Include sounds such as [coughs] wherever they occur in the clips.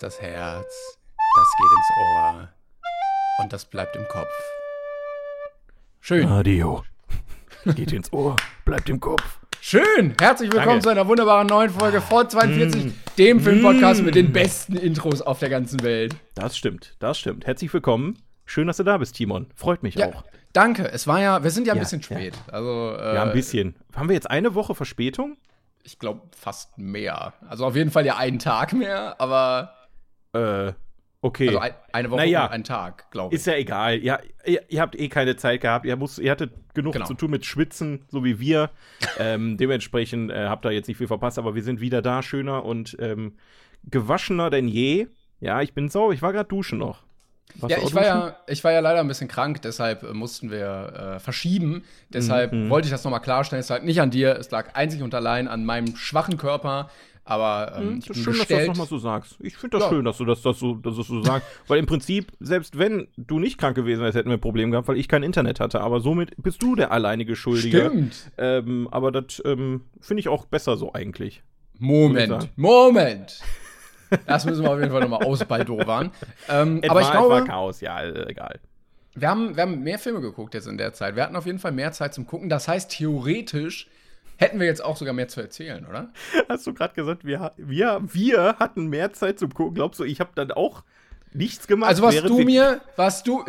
Das Herz, das geht ins Ohr und das bleibt im Kopf. Schön. Radio. Geht ins Ohr, bleibt im Kopf. Schön. Herzlich willkommen Danke. zu einer wunderbaren neuen Folge von 42, dem Filmpodcast mit den besten Intros auf der ganzen Welt. Das stimmt, das stimmt. Herzlich willkommen. Schön, dass du da bist, Timon. Freut mich Ja, auch. danke. Es war ja, wir sind ja ein Ja, bisschen ja. spät. Also, äh, Ja, ein bisschen. Haben wir jetzt eine Woche Verspätung? ich glaube fast mehr. Also auf jeden Fall ja einen Tag mehr, aber Äh, okay. also ein, eine Woche Naja. und einen Tag, glaube ich. Ist ja egal. Ja, ihr, ihr habt eh keine Zeit gehabt. Ihr, musst, ihr hattet genug Genau. zu tun mit Schwitzen, so wie wir. ähm, [laughs] dementsprechend äh, habt ihr jetzt nicht viel verpasst, aber wir sind wieder da, schöner und ähm, gewaschener denn je. Ja, ich bin sauber. Ich war gerade duschen noch. Warst Ja, ich war ja, ich war ja leider ein bisschen krank, deshalb äh, mussten wir äh, verschieben. Deshalb Mhm. wollte ich das nochmal klarstellen. Es lag nicht an dir, es lag einzig und allein an meinem schwachen Körper. Aber ähm, ich Das bin ist schön, dass du das nochmal so sagst. Ich finde das Ja. schön, dass du das, das so, dass du so sagst. weil im Prinzip, selbst wenn du nicht krank gewesen wärst, hätten wir ein Problem gehabt, weil ich kein Internet hatte. Aber somit bist du der alleinige Schuldige. Stimmt. Ähm, aber das ähm, finde ich auch besser so eigentlich. Ich Moment. Moment. Das müssen wir auf jeden Fall nochmal ausbaldowern. ähm, aber ich Etwa- glaube, etwa Chaos, ja, äh, egal. wir haben, wir haben mehr Filme geguckt jetzt in der Zeit. Wir hatten auf jeden Fall mehr Zeit zum Gucken. Das heißt, theoretisch hätten wir jetzt auch sogar mehr zu erzählen, oder? Hast du gerade gesagt, wir, wir, wir hatten mehr Zeit zum Gucken. Glaubst du, ich habe dann auch nichts gemacht? Also was du mir, was du.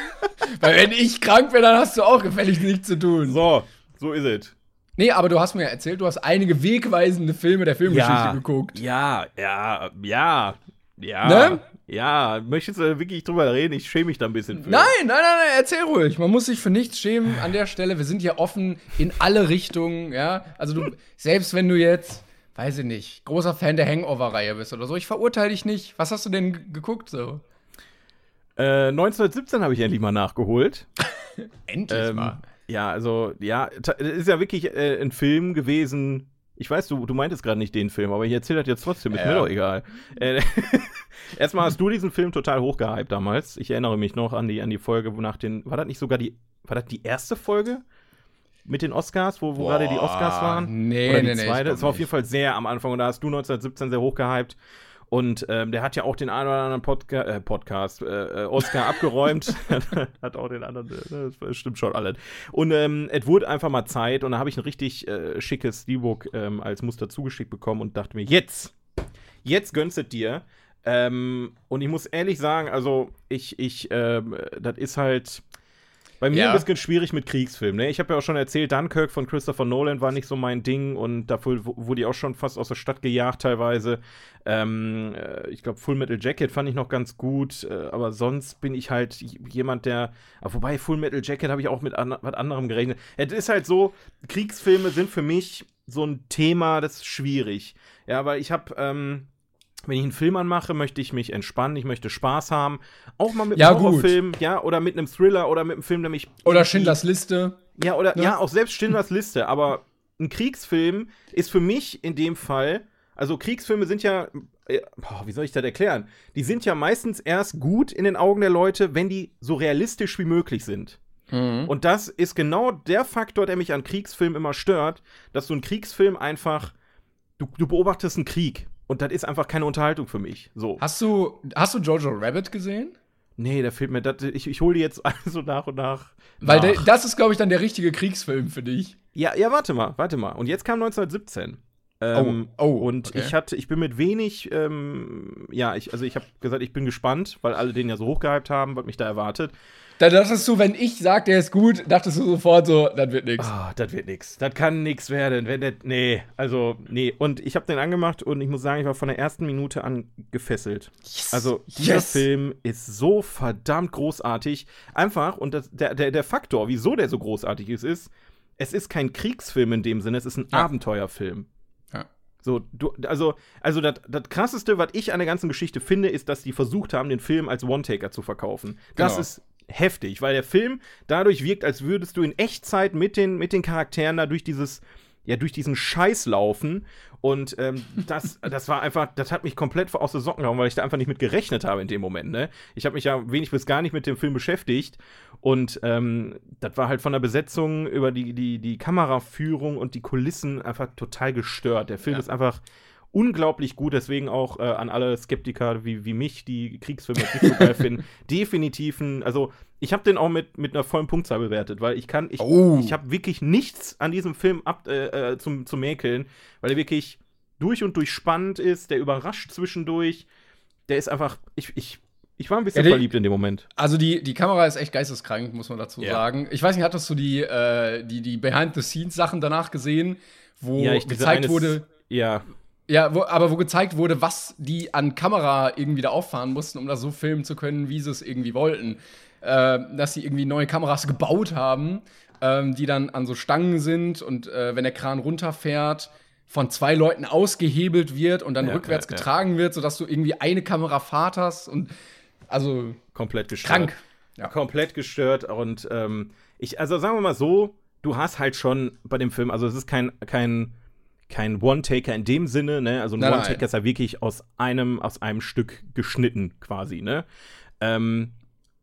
[laughs] Weil wenn ich krank bin, dann hast du auch gefällig nichts zu tun. So, so ist es. Nee, aber du hast mir erzählt, du hast einige wegweisende Filme der Filmgeschichte geguckt. Ja, ja, ja, ja. Ne? Ja, möchtest du wirklich drüber reden? Ich schäme mich da ein bisschen für. Nein, nein, nein, nein, erzähl ruhig. Man muss sich für nichts schämen an der Stelle. Wir sind hier offen in alle Richtungen, ja. Also du, selbst wenn du jetzt, weiß ich nicht, großer Fan der Hangover-Reihe bist oder so, ich verurteile dich nicht. Was hast du denn geguckt so? Äh, 1917 habe ich endlich mal nachgeholt. [laughs] Endlich Ähm, mal. ja, also, ja, ist ja wirklich äh, ein Film gewesen. Ich weiß, du, du meintest gerade nicht den Film, aber ich erzähle das jetzt trotzdem, ist Ja. mir doch egal. Äh, [laughs] Erstmal hast du diesen Film total hochgehypt damals. Ich erinnere mich noch an die, an die Folge, wo nach den. War das nicht sogar die. War das die erste Folge? Mit den Oscars, wo, wo gerade die Oscars waren? Nee, Oder die nee, nee. zweite? glaub Es war auf jeden Fall sehr am Anfang und da hast du 1917 sehr hochgehypt. Und ähm, der hat ja auch den einen oder anderen Podca äh, Podcast, äh, äh, Oscar abgeräumt. [laughs] [laughs] hat auch den anderen, äh, das stimmt schon alles. Und ähm, es wurde einfach mal Zeit und da habe ich ein richtig äh, schickes Steelbook ähm, als Muster zugeschickt bekommen und dachte mir, jetzt, jetzt gönnst du es dir. Ähm, und ich muss ehrlich sagen, also ich, ich, ähm, das ist halt bei mir Ja. ein bisschen schwierig mit Kriegsfilmen. Ne? Ich habe ja auch schon erzählt, Dunkirk von Christopher Nolan war nicht so mein Ding und dafür wurde ich auch schon fast aus der Stadt gejagt teilweise. Ähm, äh, ich glaube, Full Metal Jacket fand ich noch ganz gut, äh, aber sonst bin ich halt jemand, der. ah, wobei Full Metal Jacket habe ich auch mit an was anderem gerechnet. Es ist halt so, Kriegsfilme sind für mich so ein Thema, das ist schwierig. Ja, weil ich habe. Ähm, wenn ich einen Film anmache, möchte ich mich entspannen, ich möchte Spaß haben. Auch mal mit Ja, einem. Horrorfilm, ja, oder mit einem Thriller oder mit einem Film, der mich. Oder Schindlers Liste. Ja, oder Ne? ja, auch selbst Schindlers Liste, aber ein Kriegsfilm ist für mich in dem Fall, also Kriegsfilme sind ja, äh, boah, wie soll ich das erklären? Die sind ja meistens erst gut in den Augen der Leute, wenn die so realistisch wie möglich sind. Und das ist genau der Faktor, der mich an Kriegsfilmen immer stört, dass so ein Kriegsfilm einfach, du, du beobachtest einen Krieg und das ist einfach keine Unterhaltung für mich. So. Hast du, hast du Jojo Rabbit gesehen? Nee, der fehlt mir, das, ich, ich hole die jetzt [laughs] also nach und nach. Weil nach. der, das ist, glaube ich, dann der richtige Kriegsfilm für dich. Ja, ja, warte mal, warte mal. Und jetzt kam 1917. Ähm, Oh, oh, und okay. ich hatte, ich bin mit wenig, ähm, ja, ich, also ich habe gesagt, ich bin gespannt, weil alle den ja so hochgehypt haben, was mich da erwartet. Da dachtest du, wenn ich sag, der ist gut, dachtest du sofort so, das wird nix. Ah, das wird nix. Das kann nix werden. Wenn das, nee, also, nee. Und ich habe den angemacht und ich muss sagen, ich war von der ersten Minute an gefesselt. Also, dieser Yes. Film ist so verdammt großartig. Einfach, und das, der, der, der Faktor, wieso der so großartig ist, ist, es ist kein Kriegsfilm in dem Sinne, es ist ein Ja. Abenteuerfilm. Ja. So, du, also, also das, das krasseste, was ich an der ganzen Geschichte finde, ist, dass die versucht haben, den Film als One-Taker zu verkaufen. Das Genau. ist heftig, weil der Film dadurch wirkt, als würdest du in Echtzeit mit den, mit den Charakteren da durch dieses, ja, durch diesen Scheiß laufen. Und ähm, das, [laughs] das war einfach, das hat mich komplett aus den Socken gehauen, weil ich da einfach nicht mit gerechnet habe in dem Moment. Ne? Ich habe mich ja wenig bis gar nicht mit dem Film beschäftigt. Und ähm, das war halt von der Besetzung über die, die, die Kameraführung und die Kulissen einfach total gestört. Der Film Ja. ist einfach unglaublich gut, deswegen auch äh, an alle Skeptiker wie, wie mich, die Kriegsfilme nicht so geil finden, [laughs] definitiv ein, also ich habe den auch mit, mit einer vollen Punktzahl bewertet, weil ich kann, ich, Oh. ich habe wirklich nichts an diesem Film ab, äh, äh, zum, zum Mäkeln, weil er wirklich durch und durch spannend ist, der überrascht zwischendurch, der ist einfach, ich, ich, ich war ein bisschen Ja, die- verliebt in dem Moment. Also die, die Kamera ist echt geisteskrank, muss man dazu Ja. sagen. Ich weiß nicht, hattest du die, äh, die, die Behind-the-Scenes-Sachen danach gesehen, wo diese gezeigt wurde, Ja, ja, wo, aber wo gezeigt wurde, was die an Kamera irgendwie da auffahren mussten, um das so filmen zu können, wie sie es irgendwie wollten. Äh, dass sie irgendwie neue Kameras gebaut haben, ähm, die dann an so Stangen sind und äh, wenn der Kran runterfährt, von zwei Leuten ausgehebelt wird und dann Ja, rückwärts ja, ja. getragen wird, sodass du irgendwie eine Kamerafahrt hast und also komplett gestört. krank. Ja. komplett gestört und ähm, ich, also sagen wir mal so, du hast halt schon bei dem Film, also es ist kein, kein, kein One-Taker in dem Sinne, ne? Also ein. One-Taker ist ja wirklich aus einem, aus einem Stück geschnitten, quasi, ne? Ähm,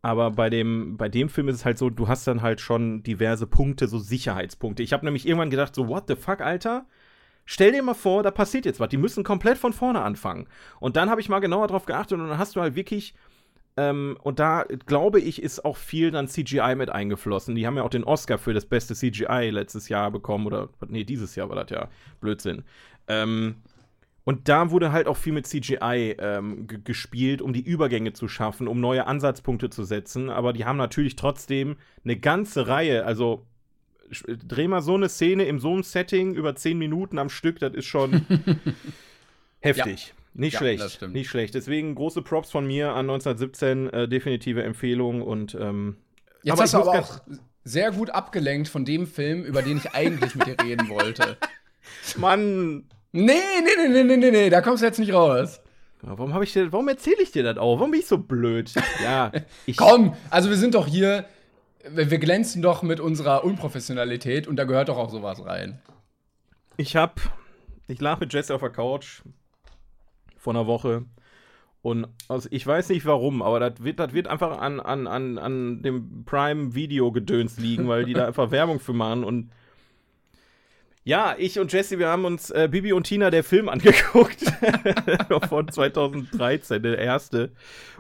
aber bei dem, bei dem Film ist es halt so, du hast dann halt schon diverse Punkte, so Sicherheitspunkte. Ich habe nämlich irgendwann gedacht, so, what the fuck, Alter? Stell dir mal vor, da passiert jetzt was. Die müssen komplett von vorne anfangen. Und dann habe ich mal genauer drauf geachtet und dann hast du halt wirklich ähm, und da glaube ich, ist auch viel dann CGI mit eingeflossen. Die haben ja auch den Oscar für das beste CGI letztes Jahr bekommen oder nee, dieses Jahr war das ja Blödsinn. Ähm, und da wurde halt auch viel mit CGI ähm, ge- gespielt, um die Übergänge zu schaffen, um neue Ansatzpunkte zu setzen. Aber die haben natürlich trotzdem eine ganze Reihe. Also dreh mal so eine Szene in so einem Setting über zehn Minuten am Stück, das ist schon [laughs] heftig. Nicht Ja, schlecht. Nicht schlecht. Deswegen große Props von mir an 1917, äh, definitive Empfehlung und ähm, Jetzt Aber hast du aber auch sehr gut abgelenkt von dem Film, über den ich eigentlich mit dir reden wollte. [laughs] Mann, Nee, nee, nee, nee, nee, nee, nee, da kommst du jetzt nicht raus. warum habe ich dir, warum erzähle ich dir das auch? Warum bin ich so blöd? Ja, [laughs] ich Komm, also wir sind doch hier, wir wir glänzen doch mit unserer Unprofessionalität und da gehört doch auch sowas rein. Ich hab, ich lag mit Jesse auf der Couch vor einer Woche. Und also ich weiß nicht warum, aber das wird, das wird einfach an, an, an, an dem Prime-Video-Gedöns liegen, weil die da [laughs] einfach Werbung für machen und ja, ich und Jesse, wir haben uns äh, Bibi und Tina der Film [laughs] angeguckt. [laughs] Von 2013, der erste.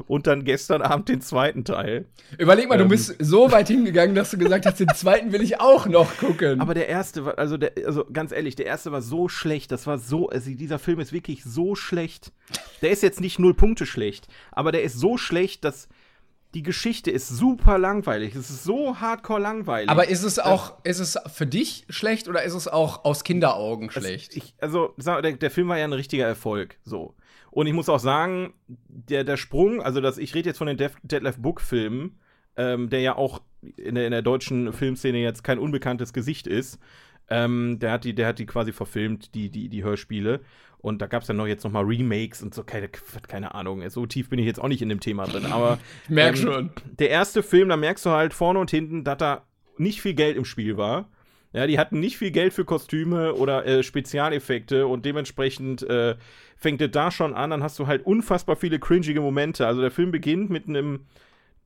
Und dann gestern Abend den zweiten Teil. Überleg mal, du Ähm. bist so weit hingegangen, dass du gesagt hast, den zweiten will ich auch noch gucken. Aber der erste war, also, der, also ganz ehrlich, der erste war so schlecht. Das war so, also dieser Film ist wirklich so schlecht. Der ist jetzt nicht null Punkte schlecht, aber der ist so schlecht, dass die Geschichte ist super langweilig. Es ist so hardcore langweilig. Aber ist es auch, ist es für dich schlecht oder ist es auch aus Kinderaugen schlecht? Ich, also, der, der Film war ja ein richtiger Erfolg. So. Und ich muss auch sagen, der, der Sprung, also das, ich rede jetzt von den Def, Detlef Book-Filmen, ähm, der ja auch in der, in der deutschen Filmszene jetzt kein unbekanntes Gesicht ist. Ähm, der, hat die, der hat die quasi verfilmt, die, die, die Hörspiele. Und da gab es dann noch jetzt noch mal Remakes und so, keine, keine Ahnung. So tief bin ich jetzt auch nicht in dem Thema drin. Aber [laughs] ich merk ähm, schon. der erste Film, da merkst du halt vorne und hinten, dass da nicht viel Geld im Spiel war. Ja, die hatten nicht viel Geld für Kostüme oder äh, Spezialeffekte und dementsprechend äh, fängt es da schon an, dann hast du halt unfassbar viele cringige Momente. Also der Film beginnt mit einem,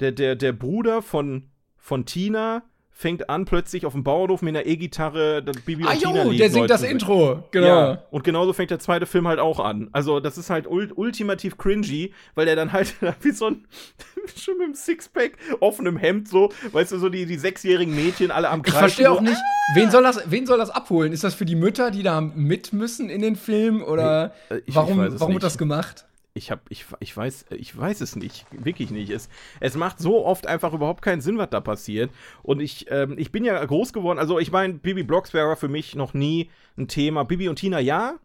der, der, der Bruder von, von Tina fängt an, plötzlich auf dem Bauernhof mit einer E-Gitarre das Bibi Ah, und Tina jo, Lied der singt das singen. Intro. Genau. Ja, und genauso fängt der zweite Film halt auch an. Also, das ist halt ul ultimativ cringy, weil der dann halt [laughs] wie so ein, [laughs] schon mit einem Sixpack, offenem Hemd so, weißt du, so die, die sechsjährigen Mädchen alle am Ich Kreis. verstehe auch so, nicht, wen soll, das, wen soll das abholen? Ist das für die Mütter, die da mit müssen in den Film? Oder äh, ich- warum, ich es warum nicht. wird das gemacht? Ich hab, ich, ich weiß, ich weiß es nicht, wirklich nicht. Es, es macht so oft einfach überhaupt keinen Sinn, was da passiert. Und ich, ähm, ich bin ja groß geworden. Also ich meine, Bibi Blocksberg war für mich noch nie ein Thema. Bibi und Tina ja,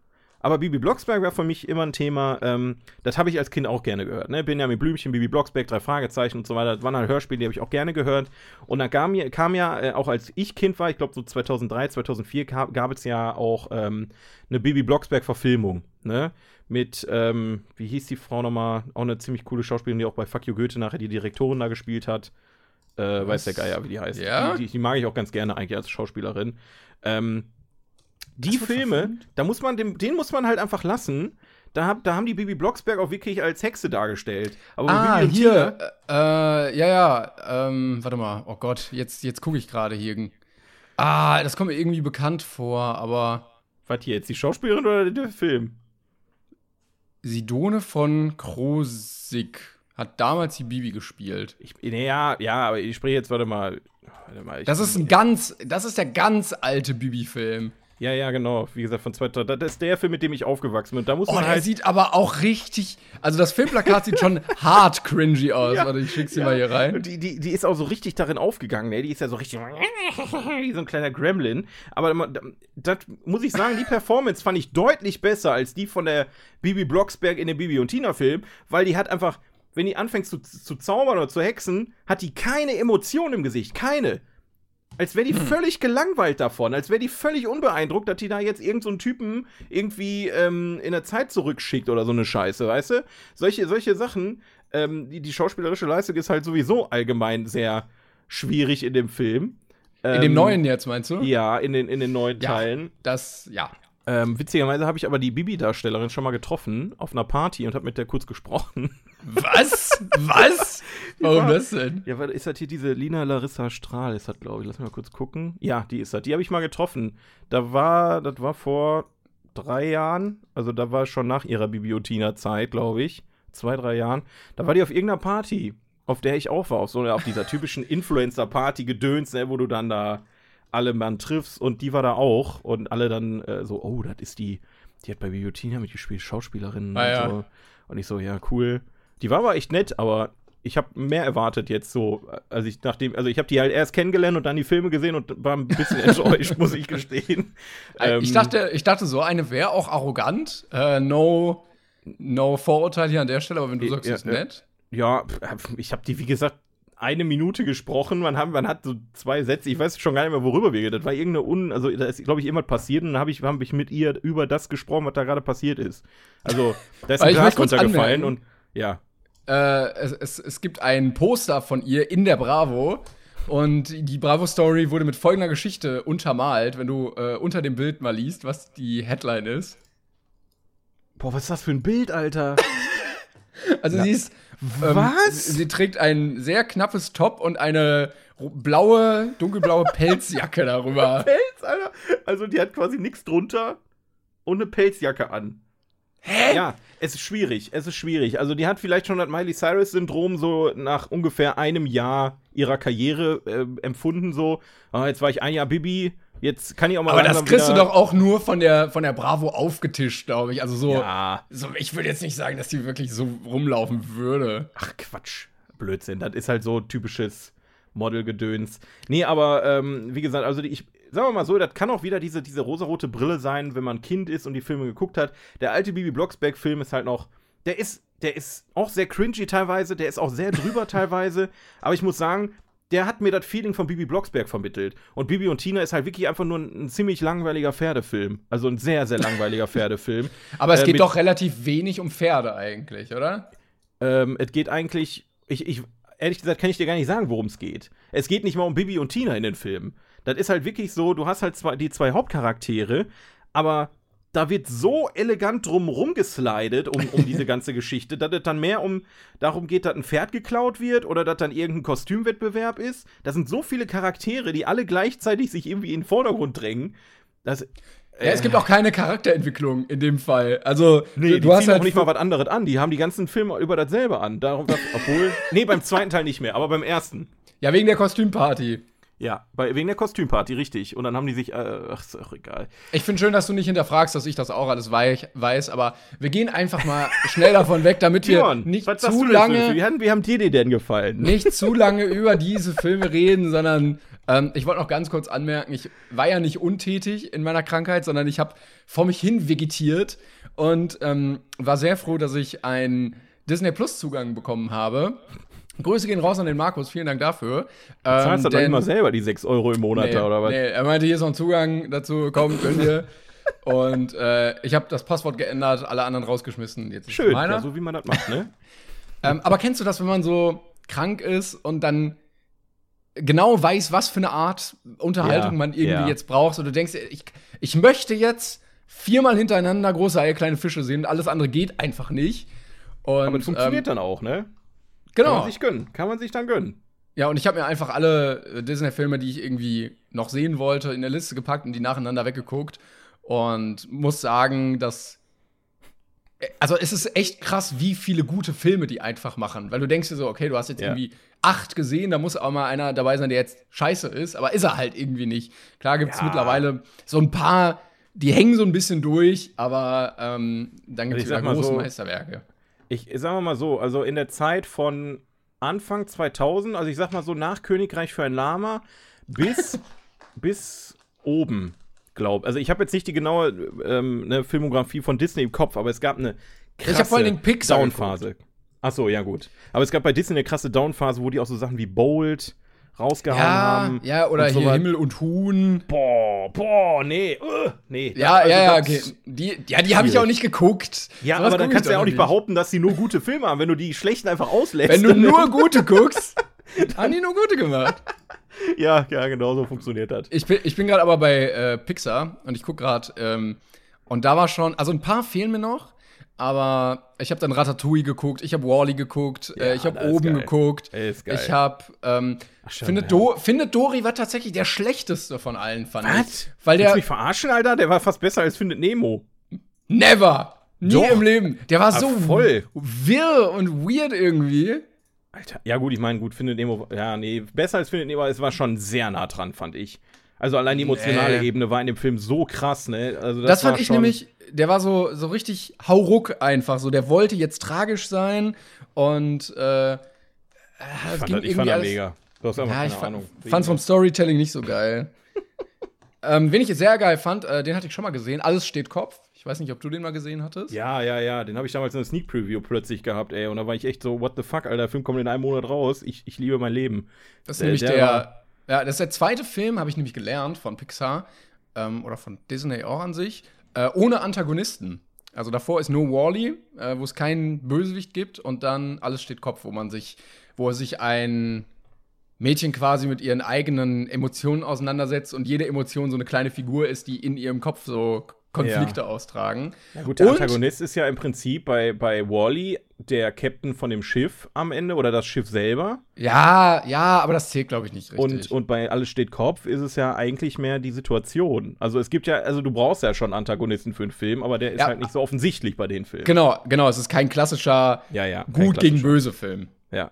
aber Bibi Blocksberg war für mich immer ein Thema. Ähm, das habe ich als Kind auch gerne gehört. Ne? Benjamin Blümchen, Bibi Blocksberg, drei Fragezeichen und so weiter. Das waren halt Hörspiele, die habe ich auch gerne gehört. Und dann kam, kam ja, äh, auch als ich Kind war, ich glaube so 2003, 2004, gab, gab es ja auch ähm, eine Bibi Blocksberg-Verfilmung. Ne? Mit, ähm, wie hieß die Frau nochmal? Auch eine ziemlich coole Schauspielerin, die auch bei Fuck You Goethe nachher die Direktorin da gespielt hat. Äh, weiß der Geier, wie die heißt. Ja? Die, die, die mag ich auch ganz gerne eigentlich als Schauspielerin. Ähm, die Filme, verfilmt? da muss man, den, den muss man halt einfach lassen. Da, hab, da haben die Bibi Blocksberg auch wirklich als Hexe dargestellt. Aber Ah, hier. Tina- Äh, ja, ja. Ähm, warte mal. Oh Gott, jetzt, jetzt gucke ich gerade hier. Ah, das kommt mir irgendwie bekannt vor, aber Was hier jetzt, die Schauspielerin oder der Film? Sidone von Krosig hat damals die Bibi gespielt. Ich, ja, ja, aber ich spreche jetzt, warte mal. Warte mal Das ist ein ganz, das ist der ganz alte Bibi-Film. Ja, ja, genau. Wie gesagt, von 2000. Das ist der Film, mit dem ich aufgewachsen bin. Und da muss Oh, man der halt. sieht aber auch richtig. Also das Filmplakat sieht schon [laughs] hart cringy aus. Ja. Warte, ich schick's dir Ja. mal hier rein. Die, die, die ist auch so richtig darin aufgegangen, ne? Die ist ja so richtig [laughs] wie so ein kleiner Gremlin. Aber da- das muss ich sagen, die Performance fand ich deutlich besser als die von der Bibi Blocksberg in dem Bibi und Tina Film, weil die hat einfach, wenn die anfängt zu, zu zaubern oder zu hexen, hat die keine Emotion im Gesicht. Keine. Als wäre die völlig gelangweilt davon, als wäre die völlig unbeeindruckt, dass die da jetzt irgendeinen so einen Typen irgendwie ähm, in der Zeit zurückschickt oder so eine Scheiße, weißt du? Solche, solche Sachen, ähm, die, die schauspielerische Leistung ist halt sowieso allgemein sehr schwierig in dem Film. In dem neuen jetzt, meinst du? Ja, in den, in den neuen Ja. Teilen. Das, ja. Ähm, witzigerweise habe ich aber die Bibi-Darstellerin schon mal getroffen auf einer Party und habe mit der kurz gesprochen. Was? Was? [laughs] Warum Ja. das denn? Ja, warte, ist das hier diese Lina Larissa Strahl, ist das, glaube ich. Lass mich mal kurz gucken. Ja, die ist das. Die habe ich mal getroffen. Da war, das war vor drei Jahren, also da war schon nach ihrer Bibliothina-Zeit, glaube ich. Zwei, drei Jahren. Da war die auf irgendeiner Party, auf der ich auch war, auf so auf dieser typischen [laughs] Influencer-Party-Gedöns, ne, wo du dann da alle Mann triffst und die war da auch und alle dann äh, so, oh, das ist die, die hat bei Bibliothina mitgespielt, Schauspielerin Ah, ja. und so. Und ich so, ja, cool. Die war aber echt nett, aber ich habe mehr erwartet jetzt so, als ich nachdem, also ich habe die halt erst kennengelernt und dann die Filme gesehen und war ein bisschen [laughs] enttäuscht, muss ich gestehen. ich, Ähm, dachte, ich dachte, so eine wäre auch arrogant. Äh, no, no Vorurteil hier an der Stelle, aber wenn du Ja, sagst, ja, ist ja. nett. ja, ich habe die, wie gesagt, eine Minute gesprochen. Man, haben, man hat so zwei Sätze, ich weiß schon gar nicht mehr, worüber wir Das war irgendeine Un, also da ist, glaube ich, irgendwas passiert und dann habe ich, hab ich mit ihr über das gesprochen, was da gerade passiert ist. Also, da ist ein Glas runtergefallen und ja. Äh, es, es, es gibt ein Poster von ihr in der Bravo. Und die Bravo-Story wurde mit folgender Geschichte untermalt, wenn du äh, unter dem Bild mal liest, was die Headline ist. Boah, was ist das für ein Bild, Alter? [laughs] Also sie ist. Ähm, Was? Sie, sie trägt ein sehr knappes Top und eine blaue, dunkelblaue [laughs] Pelzjacke darüber. Pelz, Alter. Also die hat quasi nichts drunter und eine Pelzjacke an. Hä? Ja, es ist schwierig, es ist schwierig. Also die hat vielleicht schon das Miley Cyrus-Syndrom so nach ungefähr einem Jahr ihrer Karriere äh, empfunden, so, ah, jetzt war ich ein Jahr Bibi, jetzt kann ich auch mal Aber das kriegst du doch auch nur von der, von der Bravo aufgetischt, glaube ich. Also so, Ja. so. Ich würde jetzt nicht sagen, dass die wirklich so rumlaufen würde. Ach Quatsch, Blödsinn. Das ist halt so typisches Modelgedöns. Nee, aber ähm, wie gesagt, also ich sagen wir mal so, das kann auch wieder diese, diese rosarote Brille sein, wenn man Kind ist und die Filme geguckt hat. Der alte Bibi Blocksberg-Film ist halt noch, der ist, der ist auch sehr cringy teilweise, der ist auch sehr drüber [laughs] teilweise, aber ich muss sagen, der hat mir das Feeling von Bibi Blocksberg vermittelt. Und Bibi und Tina ist halt wirklich einfach nur ein, ein ziemlich langweiliger Pferdefilm. Also ein sehr, sehr langweiliger [laughs] Pferdefilm. Aber es Äh, geht doch relativ wenig um Pferde eigentlich, oder? Ähm, es geht eigentlich, ich, ich, ehrlich gesagt, kann ich dir gar nicht sagen, worum es geht. Es geht nicht mal um Bibi und Tina in den Filmen. Das ist halt wirklich so, du hast halt zwei, die zwei Hauptcharaktere, aber da wird so elegant drum rumgeslidet um, um diese ganze [laughs] Geschichte, dass es dann mehr um darum geht, dass ein Pferd geklaut wird oder dass dann irgendein Kostümwettbewerb ist. Da sind so viele Charaktere, die alle gleichzeitig sich irgendwie in den Vordergrund drängen. Das, ja, es gibt auch keine Charakterentwicklung in dem Fall. Also, Nee, du die hast halt auch nicht mal was anderes an. Die haben die ganzen Filme über dasselbe an. Darum, obwohl. [laughs] nee, beim zweiten Teil nicht mehr, aber beim ersten. Ja, wegen der Kostümparty. Ja, bei, wegen der Kostümparty, richtig. Und dann haben die sich. Äh, ach, ist auch egal. Ich finde schön, dass du nicht hinterfragst, dass ich das auch alles wei weiß, aber wir gehen einfach mal schnell davon weg, damit wir Björn, nicht zu lange Wie haben, wie haben dir die denn gefallen? nicht zu lange [laughs] über diese Filme reden, sondern ähm, ich wollte noch ganz kurz anmerken, ich war ja nicht untätig in meiner Krankheit, sondern ich habe vor mich hin vegetiert und ähm, war sehr froh, dass ich einen Disney Plus Zugang bekommen habe. Grüße gehen raus an den Markus, vielen Dank dafür. Ähm, Zahlst du doch immer selber die 6 Euro im Monat Nee, da, oder was? nee, er meinte, hier ist noch ein Zugang dazu, komm, könnt ihr. Und äh, ich habe das Passwort geändert, alle anderen rausgeschmissen. Jetzt Schön, ja, so wie man das macht, ne? [laughs] Ähm, aber kennst du das, wenn man so krank ist und dann genau weiß, was für eine Art Unterhaltung Ja, man irgendwie ja. jetzt braucht? Und du denkst, ich, ich möchte jetzt viermal hintereinander große Eier, kleine Fische sehen und alles andere geht einfach nicht. Und, Aber es funktioniert ähm, dann auch, ne? Kann Genau. man sich gönnen. Kann man sich dann gönnen. Ja, und ich habe mir einfach alle äh, Disney-Filme, die ich irgendwie noch sehen wollte, in der Liste gepackt und die nacheinander weggeguckt. Und muss sagen, dass. äh, Also, es ist echt krass, wie viele gute Filme die einfach machen. Weil du denkst dir so, okay, du hast jetzt Ja. irgendwie acht gesehen, da muss auch mal einer dabei sein, der jetzt scheiße ist. Aber ist er halt irgendwie nicht. Klar gibt es Ja. mittlerweile so ein paar, die hängen so ein bisschen durch, aber ähm, dann gibt es wieder große so, Meisterwerke. Ich sagen wir mal so, also in der Zeit von Anfang 2000, also ich sag mal so nach Königreich für ein Lama bis, [laughs] bis oben, glaub. Also ich habe jetzt nicht die genaue ähm, ne, Filmografie von Disney im Kopf, aber es gab eine krasse hab vor Dingen Pixar Downphase. Ach so, ja gut. Aber es gab bei Disney eine krasse Downphase, wo die auch so Sachen wie Bold rausgehauen Ja, haben. ja, oder hier sowas. Himmel und Huhn. Boah, boah, nee, uh, nee. Ja, Also ja, ja, okay. Die, ja, die habe ich auch nicht geguckt. Ja, Sowas aber dann kannst du ja auch nicht behaupten, dass sie nur gute Filme haben, wenn du die schlechten einfach auslässt. Wenn du nur [laughs] gute guckst, haben die nur gute gemacht. Ja, ja, genau so funktioniert das. Ich bin, ich bin gerade aber bei äh, Pixar und ich gucke gerade, ähm, und da war schon, also ein paar fehlen mir noch, aber ich habe dann Ratatouille geguckt, ich habe Wally geguckt, Ja, äh, ich habe oben geguckt, Ist geil. ich habe, ähm, findet, ja. Do findet Dory war tatsächlich der schlechteste von allen, fand ich. Was? Weil Willst der, du mich verarschen, Alter? Der war fast besser als Findet Nemo. never, nie Doch. im Leben, der war Ah, so voll. wirr und weird irgendwie. Alter. Ja, gut, ich meine, gut, Findet Nemo. Ja, nee, besser als Findet Nemo, es war schon sehr nah dran, fand ich. Also allein die emotionale Nee. Ebene war in dem Film so krass, ne? Also Das, fand war ich nämlich, der war so, so richtig hauruck einfach so. Der wollte jetzt tragisch sein und äh, Ich fand, das, ich fand das mega. Du hast einfach Ja, ich keine fand, Ahnung. fand's vom Storytelling nicht so geil. [laughs] ähm, wen ich jetzt sehr geil fand, äh, den hatte ich schon mal gesehen. Alles steht Kopf. Ich weiß nicht, ob du den mal gesehen hattest. Ja, ja, ja, den habe ich damals in der Sneak Preview plötzlich gehabt, ey. Und da war ich echt so, what the fuck, Alter, der Film kommt in einem Monat raus. Ich, ich liebe mein Leben. Das ist Der- nämlich der der. Ja, das ist der zweite Film, habe ich nämlich gelernt von Pixar ähm, oder von Disney auch an sich, äh, ohne Antagonisten. Also davor ist nur Wally, äh, wo es keinen Bösewicht gibt und dann alles steht Kopf, wo man sich, wo sich ein Mädchen quasi mit ihren eigenen Emotionen auseinandersetzt und jede Emotion so eine kleine Figur ist, die in ihrem Kopf so Konflikte austragen. Na gut, der Und- Antagonist ist ja im Prinzip bei, bei Wally der Captain von dem Schiff am Ende oder das Schiff selber. Ja, ja, aber das zählt, glaube ich, nicht richtig. Und, und bei Alles steht Kopf ist es ja eigentlich mehr die Situation. Also es gibt ja, also du brauchst ja schon Antagonisten für einen Film, aber der ist Ja. halt nicht so offensichtlich bei den Filmen. genau, genau, es ist kein klassischer Ja, ja. gut gegen böse Film. Ja.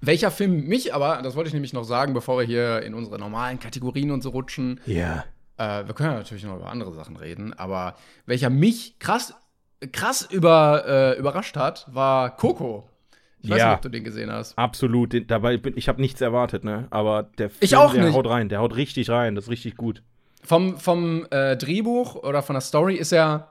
Welcher Film mich aber, das wollte ich nämlich noch sagen, bevor wir hier in unsere normalen Kategorien und so rutschen, Ja. äh, wir können ja natürlich noch über andere Sachen reden, aber welcher mich krass, krass über, äh, überrascht hat, war Coco. Ich weiß Ja. nicht, ob du den gesehen hast. Absolut. Den, dabei bin ich habe nichts erwartet, ne? Aber der Film, Ich auch der nicht. haut rein, der haut richtig rein, das ist richtig gut. Vom, vom äh, Drehbuch oder von der Story ist er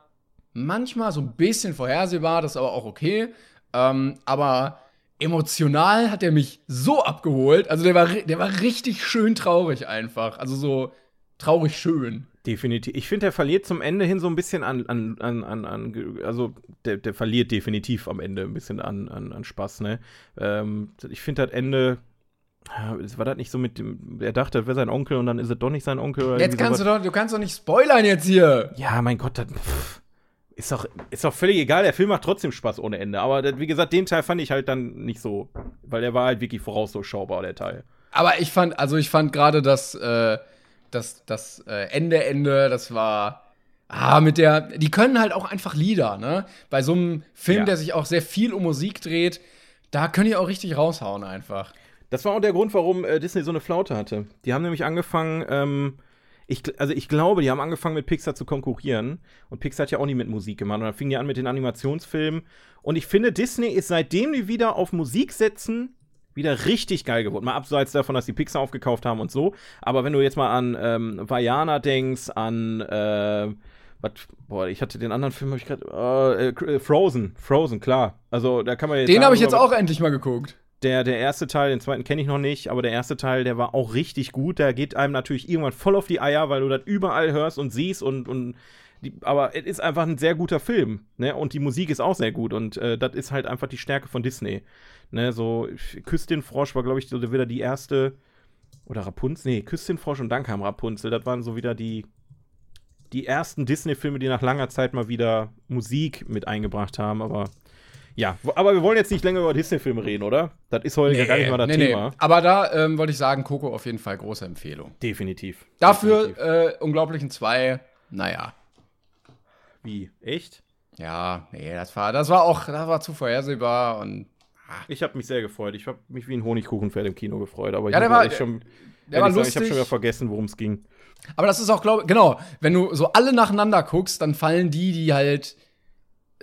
manchmal so ein bisschen vorhersehbar, das ist aber auch okay. Ähm, aber emotional hat er mich so abgeholt. Also der war, der war richtig schön traurig einfach. Also so traurig schön. Definitiv. Ich finde, der verliert zum Ende hin so ein bisschen an, an, an, an, an also der, der verliert definitiv am Ende ein bisschen an, an, an Spaß, ne? Ähm, ich finde das Ende, ja, war das nicht so mit dem, er dachte, das wäre sein Onkel und dann ist es doch nicht sein Onkel Jetzt kannst du sowas. doch, du kannst doch nicht spoilern jetzt hier. Ja, mein Gott, das, pff, ist doch, ist doch völlig egal, der Film macht trotzdem Spaß ohne Ende. Aber das, wie gesagt, den Teil fand ich halt dann nicht so, weil der war halt wirklich vorausschaubar, der Teil. Aber ich fand, also ich fand gerade das, äh, das, das äh, Ende, Ende, das war. Ah, mit der. Die können halt auch einfach Lieder, ne? Bei so einem Film, Ja. der sich auch sehr viel um Musik dreht, da können die auch richtig raushauen einfach. Das war auch der Grund, warum äh, Disney so eine Flaute hatte. Die haben nämlich angefangen, ähm, ich, also ich glaube, die haben angefangen mit Pixar zu konkurrieren. Und Pixar hat ja auch nie mit Musik gemacht. Und dann fing die an mit den Animationsfilmen. Und ich finde, Disney ist seitdem die wieder auf Musik setzen, wieder richtig geil geworden. Mal abseits davon, dass die Pixar aufgekauft haben und so. Aber wenn du jetzt mal an ähm, Vajana denkst, an äh, was, boah, ich hatte den anderen Film, habe ich gerade, äh, äh, Frozen, Frozen, klar. Also da kann man jetzt Den habe ich jetzt auch endlich mal geguckt. der, der erste Teil, den zweiten kenne ich noch nicht, aber der erste Teil, der war auch richtig gut. Der geht einem natürlich irgendwann voll auf die Eier, weil du das überall hörst und siehst und, und die, aber es ist einfach ein sehr guter Film, ne? Und die Musik ist auch sehr gut und äh, das ist halt einfach die Stärke von Disney. Ne, so Küss den Frosch war, glaube ich, so wieder die erste oder Rapunzel, nee, Küss den Frosch und dann kam Rapunzel. Das waren so wieder die die ersten Disney-Filme, die nach langer Zeit mal wieder Musik mit eingebracht haben, aber ja, aber wir wollen jetzt nicht länger über Disney-Filme reden, oder? Das ist heute ja gar nicht mal das nee, Thema. Nee. Aber da ähm, wollte ich sagen, Coco auf jeden Fall große Empfehlung. Definitiv. Dafür Definitiv. äh, Unglaublichen 2, naja. Wie? Echt? Ja, nee, das war, das war auch, das war zu vorhersehbar und Ich habe mich sehr gefreut. Ich habe mich wie ein Honigkuchenpferd im Kino gefreut, aber Ja, ich schon, der war ehrlich sagen, ich habe lustig. schon wieder vergessen, worum es ging. Aber das ist auch, glaube genau, wenn du so alle nacheinander guckst, dann fallen die, die halt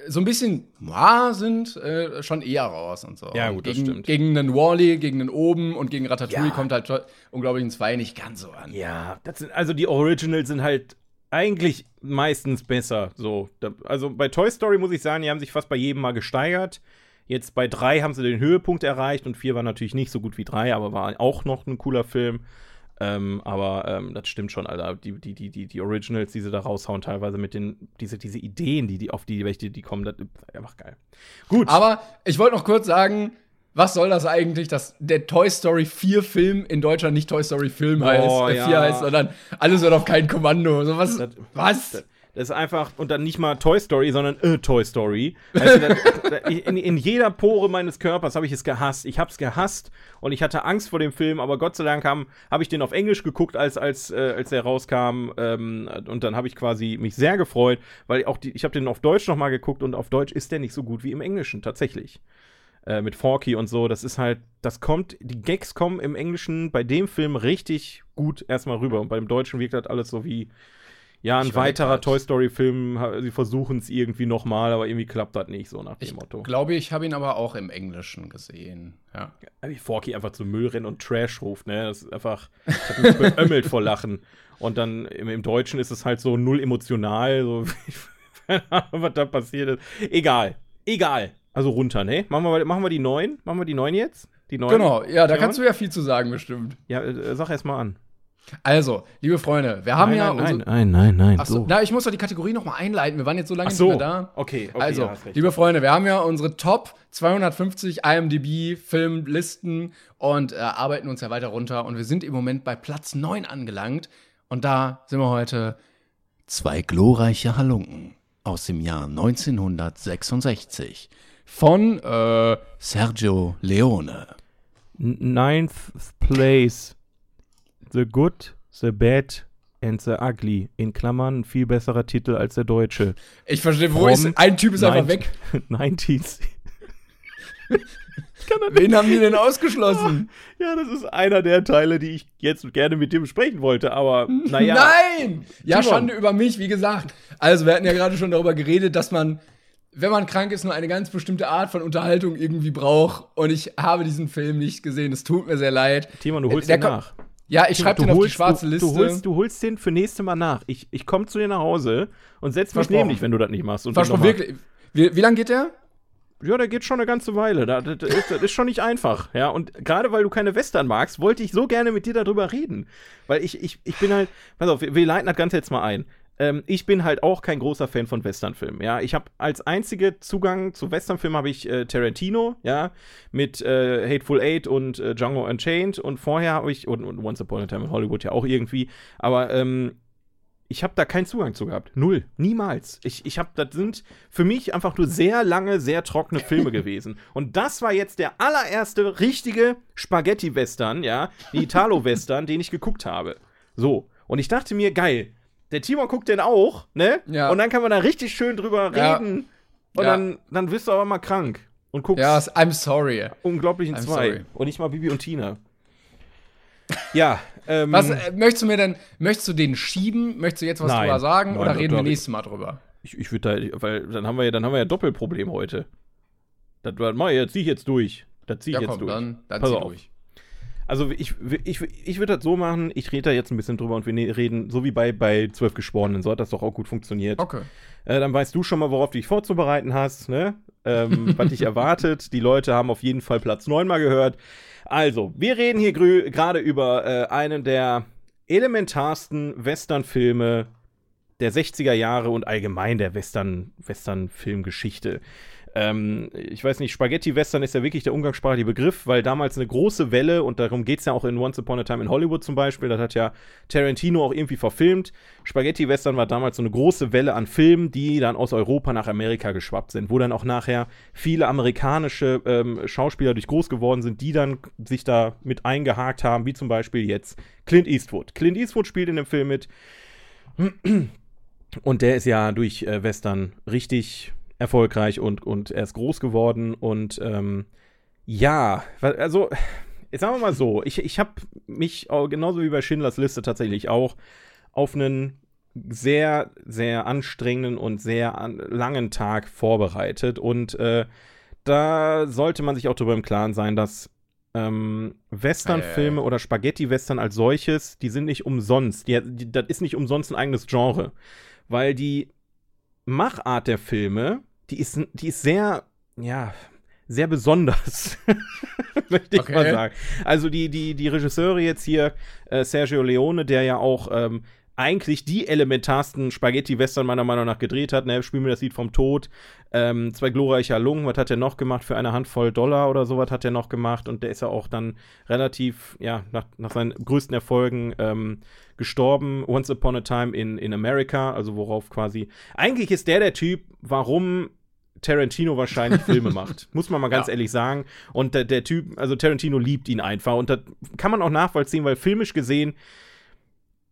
so ein bisschen noir sind, äh, schon eher raus und so. Ja, gut, das gegen, stimmt. Gegen einen Wally, gegen einen Oben und gegen Ratatouille Ja. kommt halt unglaublich zwei nicht ganz so an. Ja, das sind, also die Originals sind halt eigentlich meistens besser. So, da, also bei Toy Story muss ich sagen, die haben sich fast bei jedem mal gesteigert. Jetzt bei drei haben sie den Höhepunkt erreicht und vier war natürlich nicht so gut wie drei, aber war auch noch ein cooler Film. Ähm, aber ähm, das stimmt schon, Alter. Die, die, die, die, die Originals, die sie da raushauen, teilweise mit den, diese, diese Ideen, die, die auf die, welche die kommen, das ist einfach geil. Gut. Aber ich wollte noch kurz sagen, was soll das eigentlich, dass der Toy Story 4 Film in Deutschland nicht Toy Story Film heißt, Oh, äh, 4 ja. heißt, sondern alles wird auf kein Kommando. So was? Das- was? Das ist einfach, und dann nicht mal Toy Story, sondern äh, Toy Story. Das, das, in, in jeder Pore meines Körpers habe ich es gehasst. Ich habe es gehasst und ich hatte Angst vor dem Film, aber Gott sei Dank habe hab ich den auf Englisch geguckt, als, als, äh, als der rauskam. Ähm, und dann habe ich quasi mich sehr gefreut, weil auch die, ich habe den auf Deutsch nochmal geguckt und auf Deutsch ist der nicht so gut wie im Englischen, tatsächlich. Äh, mit Forky und so, das ist halt, das kommt, die Gags kommen im Englischen bei dem Film richtig gut erstmal rüber. Und beim Deutschen wirkt das alles so wie, ja, ein Ich weiterer grad. Toy Story-Film, sie versuchen es irgendwie nochmal, aber irgendwie klappt das nicht, so nach dem Ich Motto. glaube, ich habe ihn aber auch im Englischen gesehen. Ja. Wie Forky einfach zu Müll rennt und Trash ruft, ne? Das ist einfach, ich hab mich beömmelt vor Lachen. Und dann im, im Deutschen ist es halt so null emotional, so, [laughs] was da passiert ist. Egal, egal. Also runter, ne? Machen wir, machen wir die neuen? Machen wir die neuen jetzt? Die neuen? Genau, ja, da kannst du ja viel zu sagen, bestimmt. Ja, äh, sag erst mal an. Also, liebe Freunde, wir haben ja. nein, unsere- nein, nein, nein, Achso, na, ich muss doch die Kategorie noch mal einleiten. Wir waren jetzt so lange so, nicht mehr da. okay, okay, also, ja, liebe Freunde, wir haben ja unsere Top 250 IMDb-Filmlisten und äh, arbeiten uns ja weiter runter. Und wir sind im Moment bei Platz 9 angelangt. Und da sind wir heute zwei glorreiche Halunken aus dem Jahr 1966 von äh, Sergio Leone. Ninth place. The Good, The Bad and The Ugly. In Klammern ein viel besserer Titel als der deutsche. Ich verstehe, wo From ist. Ein Typ ist einfach weg. [laughs] 90s. [laughs] Wen haben die denn ausgeschlossen? [laughs] Ja, das ist einer der Teile, die ich jetzt gerne mit dir besprechen wollte, aber naja. Nein! Ja, Timon. Schande über mich, wie gesagt. Also, wir hatten ja gerade schon darüber geredet, dass man, wenn man krank ist, nur eine ganz bestimmte Art von Unterhaltung irgendwie braucht. Und ich habe diesen Film nicht gesehen. Es tut mir sehr leid. Timon, du holst Der den nach. Ja, ich schreibe Du den auf die holst- schwarze Liste. Du holst, du holst den für nächste Mal nach. Ich, ich komme zu dir nach Hause und setz mich neben dich, wenn du das nicht machst. Und Versprochen, wirklich. Wie, wie lange geht der? Ja, der geht schon eine ganze Weile. Das, ist, das ist schon nicht einfach. Ja, und gerade weil du keine Western magst, wollte ich so gerne mit dir darüber reden. Weil ich, ich, ich bin halt, pass auf, wir, wir leiten das Ganze jetzt mal ein. Ähm, ich bin halt auch kein großer Fan von Westernfilmen. Ja, ich habe als einzige Zugang zu Westernfilmen habe ich äh, Tarantino, ja, mit äh, Hateful Eight und äh, Django Unchained und vorher habe ich und, und Once Upon a Time in Hollywood ja auch irgendwie. Aber ähm, ich habe da keinen Zugang zu gehabt. Null. Niemals. Ich, ich habe, das sind für mich einfach nur sehr lange, sehr trockene Filme gewesen. Und das war jetzt der allererste richtige Spaghetti-Western, ja, die Italo-Western, den ich geguckt habe. So. Und ich dachte mir, geil, der Timon guckt den auch, ne? Ja. Und dann kann man da richtig schön drüber Ja. reden. Und Ja. dann, dann wirst du aber mal krank. Und guckst Ja, I'm sorry. unglaublichen I'm zwei. sorry. Und nicht mal Bibi und Tina. Ja, [laughs] ähm, Was äh, möchtest du mir denn, möchtest du den schieben? Möchtest du jetzt was Nein. drüber sagen Nein, oder reden wir nächstes Mal drüber? Ich, ich würde da, weil dann haben wir ja, dann haben wir ja Doppelproblem heute. Das war mal, jetzt zieh ich jetzt durch. Das zieh ich Ja, jetzt komm, durch. dann, dann Pass zieh auf. durch. Also ich, ich, ich würde das so machen, ich rede da jetzt ein bisschen drüber und wir ne- reden, so wie bei, bei zwölf Geschworenen, so hat das doch auch gut funktioniert. Okay. Äh, dann weißt du schon mal, worauf du dich vorzubereiten hast, ne? Ähm, [laughs] was dich erwartet. Die Leute haben auf jeden Fall Platz 9 mal gehört. Also, wir reden hier gerade über äh, einen der elementarsten Western-Filme der 60er Jahre und allgemein der Western, Western-Filmgeschichte. Ähm, ich weiß nicht, Spaghetti-Western ist ja wirklich der umgangssprachliche Begriff, weil damals eine große Welle, und darum geht es ja auch in Once Upon a Time in Hollywood zum Beispiel, das hat ja Tarantino auch irgendwie verfilmt. Spaghetti-Western war damals so eine große Welle an Filmen, die dann aus Europa nach Amerika geschwappt sind, wo dann auch nachher viele amerikanische ähm, Schauspieler durch groß geworden sind, die dann sich da mit eingehakt haben, wie zum Beispiel jetzt Clint Eastwood. Clint Eastwood spielt in dem Film mit. Und der ist ja durch äh, Western richtig erfolgreich und, und er ist groß geworden. Und ähm, ja, also, jetzt sagen wir mal so, ich, ich habe mich genauso wie bei Schindlers Liste tatsächlich auch auf einen sehr, sehr anstrengenden und sehr an, langen Tag vorbereitet. Und äh, da sollte man sich auch darüber im Klaren sein, dass ähm, Westernfilme ei. oder Spaghetti-Western als solches, die sind nicht umsonst. Die, die, das ist nicht umsonst ein eigenes Genre. Weil die Machart der Filme, die ist, die ist sehr, ja, sehr besonders. [laughs] Möchte ich Okay. mal sagen. Also die, die, die Regisseure jetzt hier, äh, Sergio Leone, der ja auch ähm, eigentlich die elementarsten Spaghetti-Western meiner Meinung nach gedreht hat. Ne? Spiel mir das Lied vom Tod. Ähm, zwei glorreiche Lungen. Was hat er noch gemacht? Für eine Handvoll Dollar oder sowas hat er noch gemacht. Und der ist ja auch dann relativ, ja, nach, nach seinen größten Erfolgen ähm, gestorben. Once Upon a Time in, in America. Also worauf quasi. Eigentlich ist der der Typ, warum Tarantino wahrscheinlich Filme [laughs] macht. Muss man mal ganz Ja. ehrlich sagen. Und der, der Typ, also Tarantino liebt ihn einfach. Und das kann man auch nachvollziehen, weil filmisch gesehen,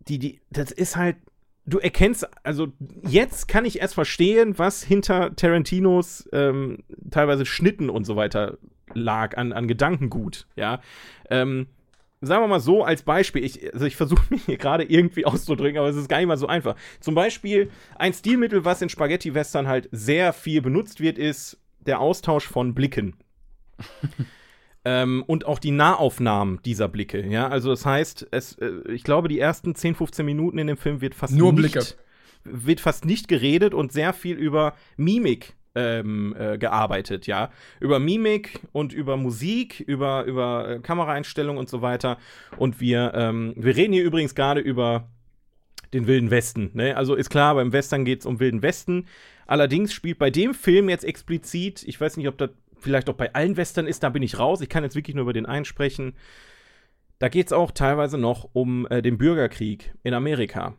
die, die, das ist halt, du erkennst, also jetzt kann ich erst verstehen, was hinter Tarantinos ähm, teilweise Schnitten und so weiter lag an, an Gedankengut, ja. Ähm, sagen wir mal so als Beispiel, ich, also ich versuche [laughs] mich hier gerade irgendwie auszudrücken, aber es ist gar nicht mal so einfach. Zum Beispiel ein Stilmittel, was in Spaghetti-Western halt sehr viel benutzt wird, ist der Austausch von Blicken. [laughs] ähm, und auch die Nahaufnahmen dieser Blicke, ja. Also das heißt, es, äh, ich glaube, die ersten 10, 15 Minuten in dem Film wird fast Nur nicht, Blicke. wird fast nicht geredet und sehr viel über Mimik ähm, äh, gearbeitet, ja. Über Mimik und über Musik, über, über äh, Kameraeinstellungen und so weiter. Und wir, ähm, wir reden hier übrigens gerade über den Wilden Westen. Ne? Also ist klar, beim Western geht es um Wilden Westen. Allerdings spielt bei dem Film jetzt explizit, ich weiß nicht, ob das vielleicht auch bei allen Western ist, da bin ich raus. Ich kann jetzt wirklich nur über den einen sprechen. Da geht es auch teilweise noch um äh, den Bürgerkrieg in Amerika.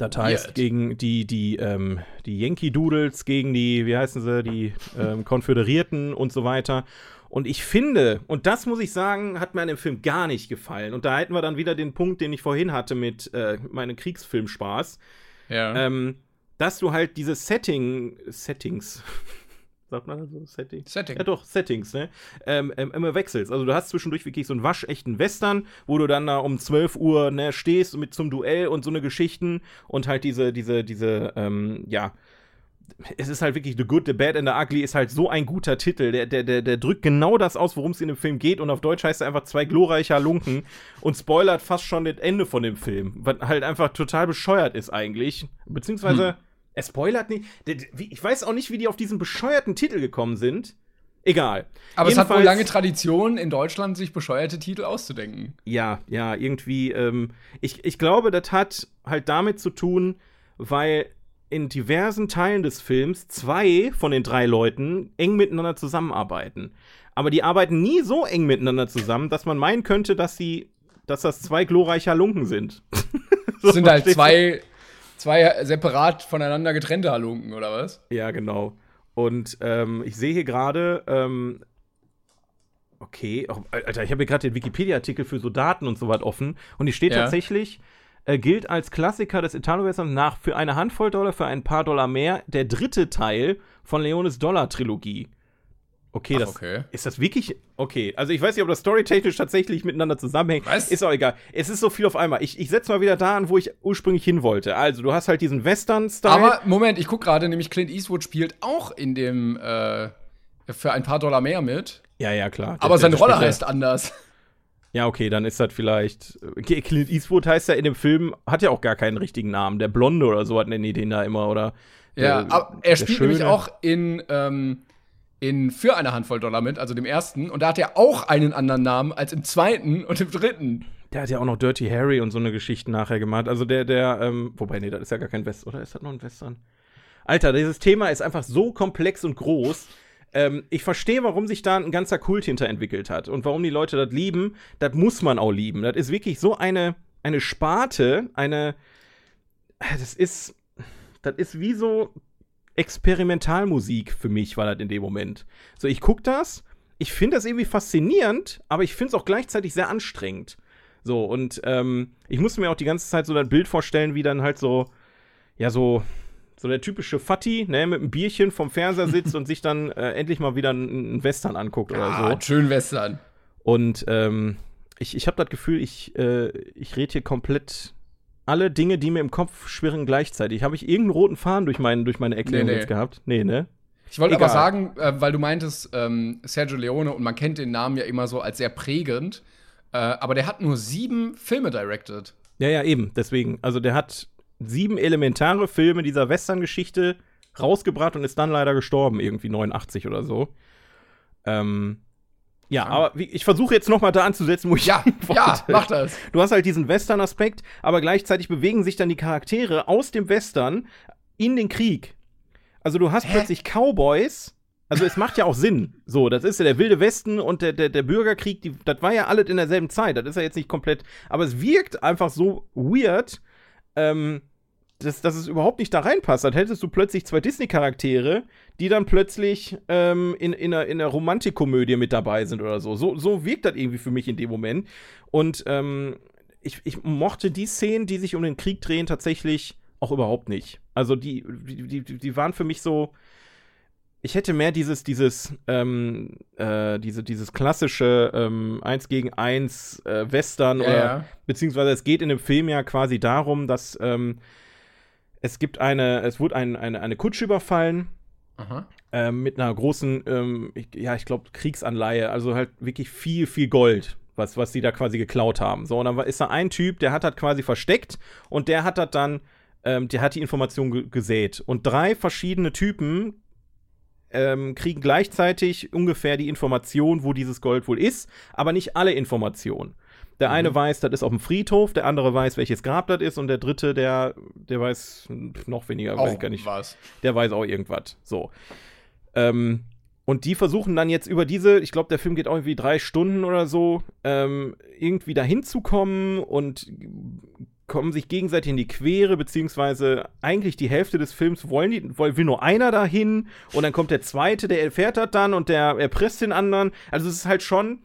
Das heißt, Weird. gegen die, die, ähm, die Yankee Doodles, gegen die, wie heißen sie, die ähm, Konföderierten und so weiter. Und ich finde, und das muss ich sagen, hat mir an dem Film gar nicht gefallen. Und da hätten wir dann wieder den Punkt, den ich vorhin hatte mit äh, meinem Kriegsfilmspaß, Ja. ähm, dass du halt diese Setting, Settings, sagt man das so, Setting? Setting. Ja, doch, Settings, ne? Ähm, ähm, immer wechselst. Also, du hast zwischendurch wirklich so einen waschechten Western, wo du dann da um 12 Uhr ne, stehst mit zum Duell und so eine Geschichten und halt diese, diese, diese, ähm, ja. Es ist halt wirklich The Good, The Bad and The Ugly ist halt so ein guter Titel. Der, der, der, der drückt genau das aus, worum es in dem Film geht. Und auf Deutsch heißt er einfach zwei glorreicher Lunken und spoilert fast schon das Ende von dem Film. Was halt einfach total bescheuert ist eigentlich. Beziehungsweise, er spoilert nicht. Ich weiß auch nicht, wie die auf diesen bescheuerten Titel gekommen sind. Egal. Aber es hat wohl Jedenfalls- lange Tradition, in Deutschland sich bescheuerte Titel auszudenken. Ja, ja, irgendwie, ähm, ich, ich glaube, das hat halt damit zu tun, weil in diversen Teilen des Films zwei von den drei Leuten eng miteinander zusammenarbeiten. Aber die arbeiten nie so eng miteinander zusammen, dass man meinen könnte, dass sie, dass das zwei glorreicher Lunken sind. [laughs] Es sind halt zwei, zwei separat voneinander getrennte Halunken, oder was? Ja, genau. Und ähm, ich sehe hier gerade, ähm, okay, oh, Alter, ich habe hier gerade den Wikipedia-Artikel für so Daten und so was offen. Und hier steht Ja. tatsächlich, äh, gilt als Klassiker des Italo-Westerns nach für eine Handvoll Dollar, für ein paar Dollar mehr, der dritte Teil von Leones Dollar-Trilogie. Okay, Ach, das okay. ist das wirklich okay. Also ich weiß nicht, ob das storytechnisch tatsächlich miteinander zusammenhängt. Was? Ist auch egal. Es ist so viel auf einmal. Ich, ich setze mal wieder da an, wo ich ursprünglich hin wollte. Also du hast halt diesen Western-Style. Aber Moment, ich gucke gerade, nämlich Clint Eastwood spielt auch in dem äh, für ein paar Dollar mehr mit. ja, ja, klar. Aber seine Rolle heißt anders. Ja, okay, dann ist das vielleicht. Okay, Clint Eastwood heißt ja in dem Film, hat ja auch gar keinen richtigen Namen. Der Blonde oder so hat nennen die den da immer, oder? Ja, der- aber er spielt nämlich auch in, ähm, in Für eine Handvoll Dollar mit, also dem ersten. Und da hat er auch einen anderen Namen als im zweiten und im dritten. Der hat ja auch noch Dirty Harry und so eine Geschichte nachher gemacht. Also der, der, ähm, wobei, nee, das ist ja gar kein West, oder ist das noch ein Western? Alter, dieses Thema ist einfach so komplex und groß. Ähm, ich verstehe, warum sich da ein ganzer Kult hinterentwickelt hat und warum die Leute das lieben. Das muss man auch lieben. Das ist wirklich so eine, eine Sparte, eine. Das ist. Das ist wie so Experimentalmusik für mich, war das in dem Moment. So, ich gucke das, ich finde das irgendwie faszinierend, aber ich finde es auch gleichzeitig sehr anstrengend. So, und ähm, ich musste mir auch die ganze Zeit so das Bild vorstellen, wie dann halt so, ja, so, so der typische Fatti, ne, mit einem Bierchen vom Fernseher sitzt [laughs] und sich dann äh, endlich mal wieder einen, Western anguckt oder so. Ah, schön Western. Und ähm, ich, ich habe das Gefühl, ich, äh, ich rede hier komplett alle Dinge, die mir im Kopf schwirren, gleichzeitig. Habe ich irgendeinen roten Faden durch, mein, durch meine Erklärung Nee, nee. jetzt gehabt? Nee, ne? Ich wollte aber sagen, äh, weil du meintest, ähm, Sergio Leone, und man kennt den Namen ja immer so als sehr prägend, äh, aber der hat nur sieben Filme directed. Ja, ja, eben. Deswegen. Also der hat sieben elementare Filme dieser Western-Geschichte rausgebracht und ist dann leider gestorben, irgendwie 89 oder so. Ähm, ja, aber ich versuche jetzt noch mal da anzusetzen, wo ich Ja, [laughs] ja, mach das. Du hast halt diesen Western-Aspekt, aber gleichzeitig bewegen sich dann die Charaktere aus dem Western in den Krieg. Also du hast plötzlich Cowboys. Also es macht ja auch Sinn. So, das ist ja der wilde Westen und der, der, der Bürgerkrieg, die, das war ja alles in derselben Zeit. Das ist ja jetzt nicht komplett. Aber es wirkt einfach so weird, ähm, dass, dass es überhaupt nicht da reinpasst. Dann hättest du plötzlich zwei Disney-Charaktere, die dann plötzlich ähm, in, in, einer, in einer Romantikkomödie mit dabei sind oder so. So, so wirkt das irgendwie für mich in dem Moment. Und ähm, ich, ich mochte die Szenen, die sich um den Krieg drehen, tatsächlich auch überhaupt nicht. Also die, die, die, die waren für mich so. Ich hätte mehr dieses, dieses, ähm, äh, diese, dieses klassische ähm, 1 gegen 1 äh, Western Ja, oder ja. beziehungsweise es geht in dem Film ja quasi darum, dass ähm, es gibt eine, es wurde ein, eine, eine Kutsche überfallen ähm, mit einer großen, ähm, ich, ja, ich glaube, Kriegsanleihe, also halt wirklich viel, viel Gold, was, was die da quasi geklaut haben. So, und dann ist da ein Typ, der hat das quasi versteckt und der hat das dann, ähm, der hat die Information ge gesät. Und drei verschiedene Typen ähm, kriegen gleichzeitig ungefähr die Information, wo dieses Gold wohl ist, aber nicht alle Informationen. Der eine weiß, das ist auf dem Friedhof, der andere weiß, welches Grab das ist und der dritte, der, der weiß noch weniger, weiß Auch ich gar nicht was. der weiß auch irgendwas. So. Ähm, und die versuchen dann jetzt über diese, ich glaube, der Film geht auch irgendwie drei Stunden oder so, ähm, irgendwie dahin zu kommen und kommen sich gegenseitig in die Quere, beziehungsweise eigentlich die Hälfte des Films wollen die, will nur einer dahin und dann kommt der zweite, der erfährt das dann und der erpresst den anderen. Also es ist halt schon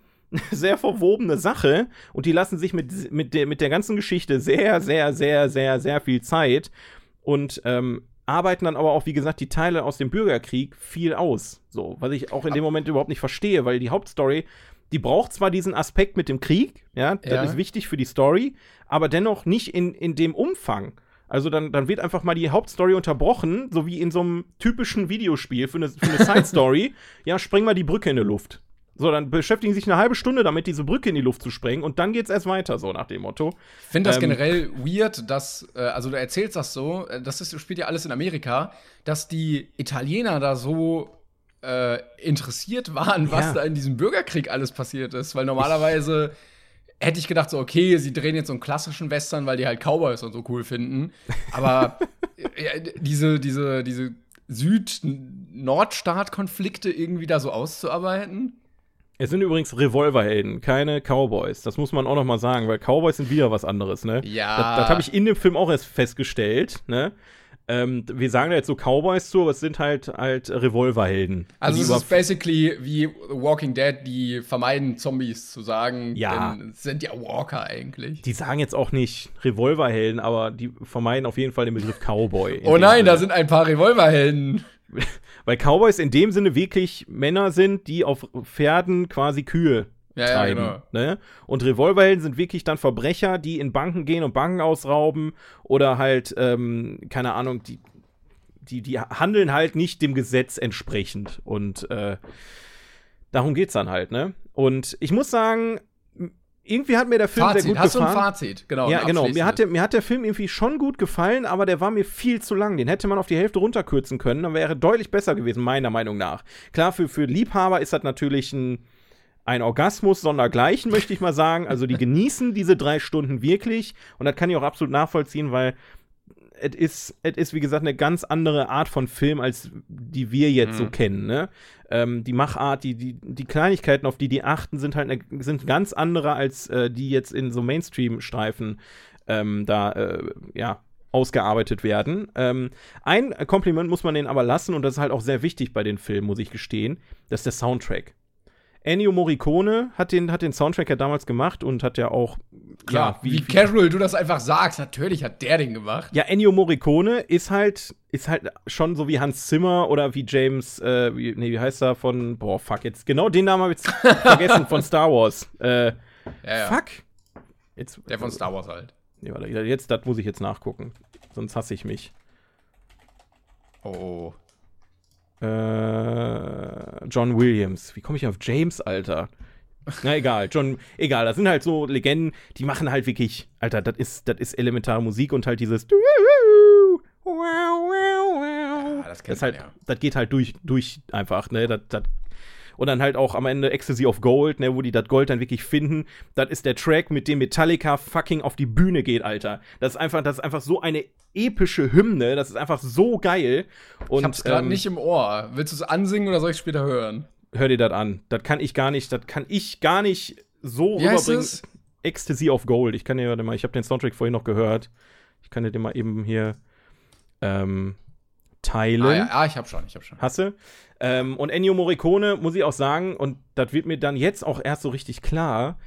[laughs] sehr verwobene Sache und die lassen sich mit, mit, der, mit der ganzen Geschichte sehr, sehr, sehr, sehr, sehr viel Zeit und ähm, arbeiten dann aber auch, wie gesagt, die Teile aus dem Bürgerkrieg viel aus. So, was ich auch in dem Moment überhaupt nicht verstehe, weil die Hauptstory, die braucht zwar diesen Aspekt mit dem Krieg, ja, das Ja. ist wichtig für die Story, aber dennoch nicht in, in dem Umfang. Also dann, dann wird einfach mal die Hauptstory unterbrochen, so wie in so einem typischen Videospiel für eine, für eine [laughs] Side-Story. ja, spreng mal die Brücke in die Luft. So, dann beschäftigen sie sich eine halbe Stunde damit, diese Brücke in die Luft zu sprengen und dann geht's erst weiter, so nach dem Motto. Ich finde das Ähm, generell weird, dass, äh, also du erzählst das so, äh, das ist, spielt ja alles in Amerika, dass die Italiener da so äh, interessiert waren, was Ja. da in diesem Bürgerkrieg alles passiert ist. Weil normalerweise hätte ich gedacht, so, okay, sie drehen jetzt so einen klassischen Western, weil die halt Cowboys und so cool finden. Aber [laughs] diese, diese, diese Süd-Nordstaat-Konflikte irgendwie da so auszuarbeiten. Es sind übrigens Revolverhelden, keine Cowboys. Das muss man auch noch mal sagen, weil Cowboys sind wieder was anderes, ne? Ja. Das, das habe ich in dem Film auch erst festgestellt, ne? Ähm, wir sagen da jetzt so Cowboys zu, aber es sind halt halt Revolverhelden. Also es ist basically wie The Walking Dead, die vermeiden Zombies zu sagen. Ja. Denn es sind ja Walker eigentlich. die sagen jetzt auch nicht Revolverhelden, aber die vermeiden auf jeden Fall den Begriff Cowboy. oh nein, Sinne. da sind ein paar Revolverhelden. [laughs] Weil Cowboys in dem Sinne wirklich Männer sind, die auf Pferden quasi Kühe Ja, ja, treiben. genau. ne? Und Revolverhelden sind wirklich dann Verbrecher, die in Banken gehen und Banken ausrauben oder halt, ähm, keine Ahnung, die, die, die handeln halt nicht dem Gesetz entsprechend. Und äh, darum geht's dann halt, ne? Und ich muss sagen, irgendwie hat mir der Film sehr Fazit, gut hast du gefallen. ein Fazit? Genau. Ja, genau. Mir hat, der, mir hat der Film irgendwie schon gut gefallen, aber der war mir viel zu lang. Den hätte man auf die Hälfte runterkürzen können, dann wäre deutlich besser gewesen, meiner Meinung nach. Klar, für, für Liebhaber ist das natürlich ein, ein Orgasmus sondergleichen, möchte ich mal sagen. Also die [laughs] genießen diese drei Stunden wirklich und das kann ich auch absolut nachvollziehen, weil es ist, es ist, wie gesagt, eine ganz andere Art von Film, als die wir jetzt so kennen. Ne? Ähm, die Machart, die, die, die Kleinigkeiten, auf die die achten, sind halt eine, sind ganz andere, als äh, die jetzt in so Mainstream-Streifen ähm, da, äh, ja, ausgearbeitet werden. Ähm, ein Kompliment muss man denen aber lassen, und das ist halt auch sehr wichtig bei den Filmen, muss ich gestehen, das ist der Soundtrack. Ennio Morricone hat den, hat den Soundtrack ja damals gemacht und hat ja auch, Klar, ja, wie, casual du das einfach sagst. Natürlich hat der den gemacht. Ja, Ennio Morricone ist halt, ist halt schon so wie Hans Zimmer oder wie James, äh, wie, nee, wie heißt er von, boah, fuck, jetzt, genau den Namen habe ich jetzt [laughs] vergessen, von Star Wars. Äh, Ja, ja. fuck. Jetzt, Der von Star Wars halt. Nee, warte, jetzt, das muss ich jetzt nachgucken. Sonst hasse ich mich. Oh. Äh, John Williams. Wie komme ich auf James, Alter? Na egal, John, egal, das sind halt so Legenden, die machen halt wirklich, Alter, das ist, das ist elementare Musik und halt dieses das kennt das halt, man ja. das geht halt durch, durch einfach, ne, das, das und dann halt auch am Ende Ecstasy of Gold, ne, wo die das Gold dann wirklich finden. Das ist der Track, mit dem Metallica fucking auf die Bühne geht, Alter. Das ist einfach, das ist einfach so eine epische Hymne. Das ist einfach so geil. Und, Ich hab's gerade ähm, nicht im Ohr. Willst du es ansingen oder soll ich später hören? hör dir das an. Das kann ich gar nicht, das kann ich gar nicht so Wie rüberbringen. Ecstasy of Gold. Ich kann dir, mal, ich habe den Soundtrack vorhin noch gehört. Ich kann dir den mal eben hier ähm, teilen. Ah, ja, ah, ich hab schon, ich hab schon. Hasse. Ähm, und Ennio Morricone, muss ich auch sagen, und das wird mir dann jetzt auch erst so richtig klar.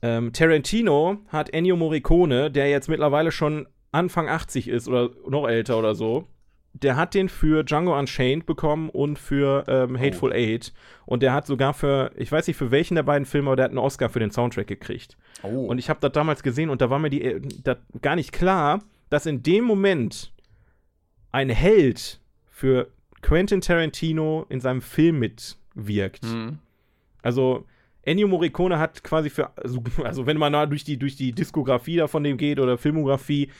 Ähm, Tarantino hat Ennio Morricone, der jetzt mittlerweile schon Anfang 80 ist oder noch älter oder so, der hat den für Django Unchained bekommen und für ähm, Hateful Eight. Und der hat sogar für, ich weiß nicht für welchen der beiden Filme, aber der hat einen Oscar für den Soundtrack gekriegt. Oh. Und ich habe das damals gesehen und da war mir die, äh, gar nicht klar, dass in dem Moment ein Held für Quentin Tarantino in seinem Film mitwirkt. Hm. Also Ennio Morricone hat quasi für, also, [laughs] also wenn man da durch die, durch die Diskografie da von dem geht oder Filmografie,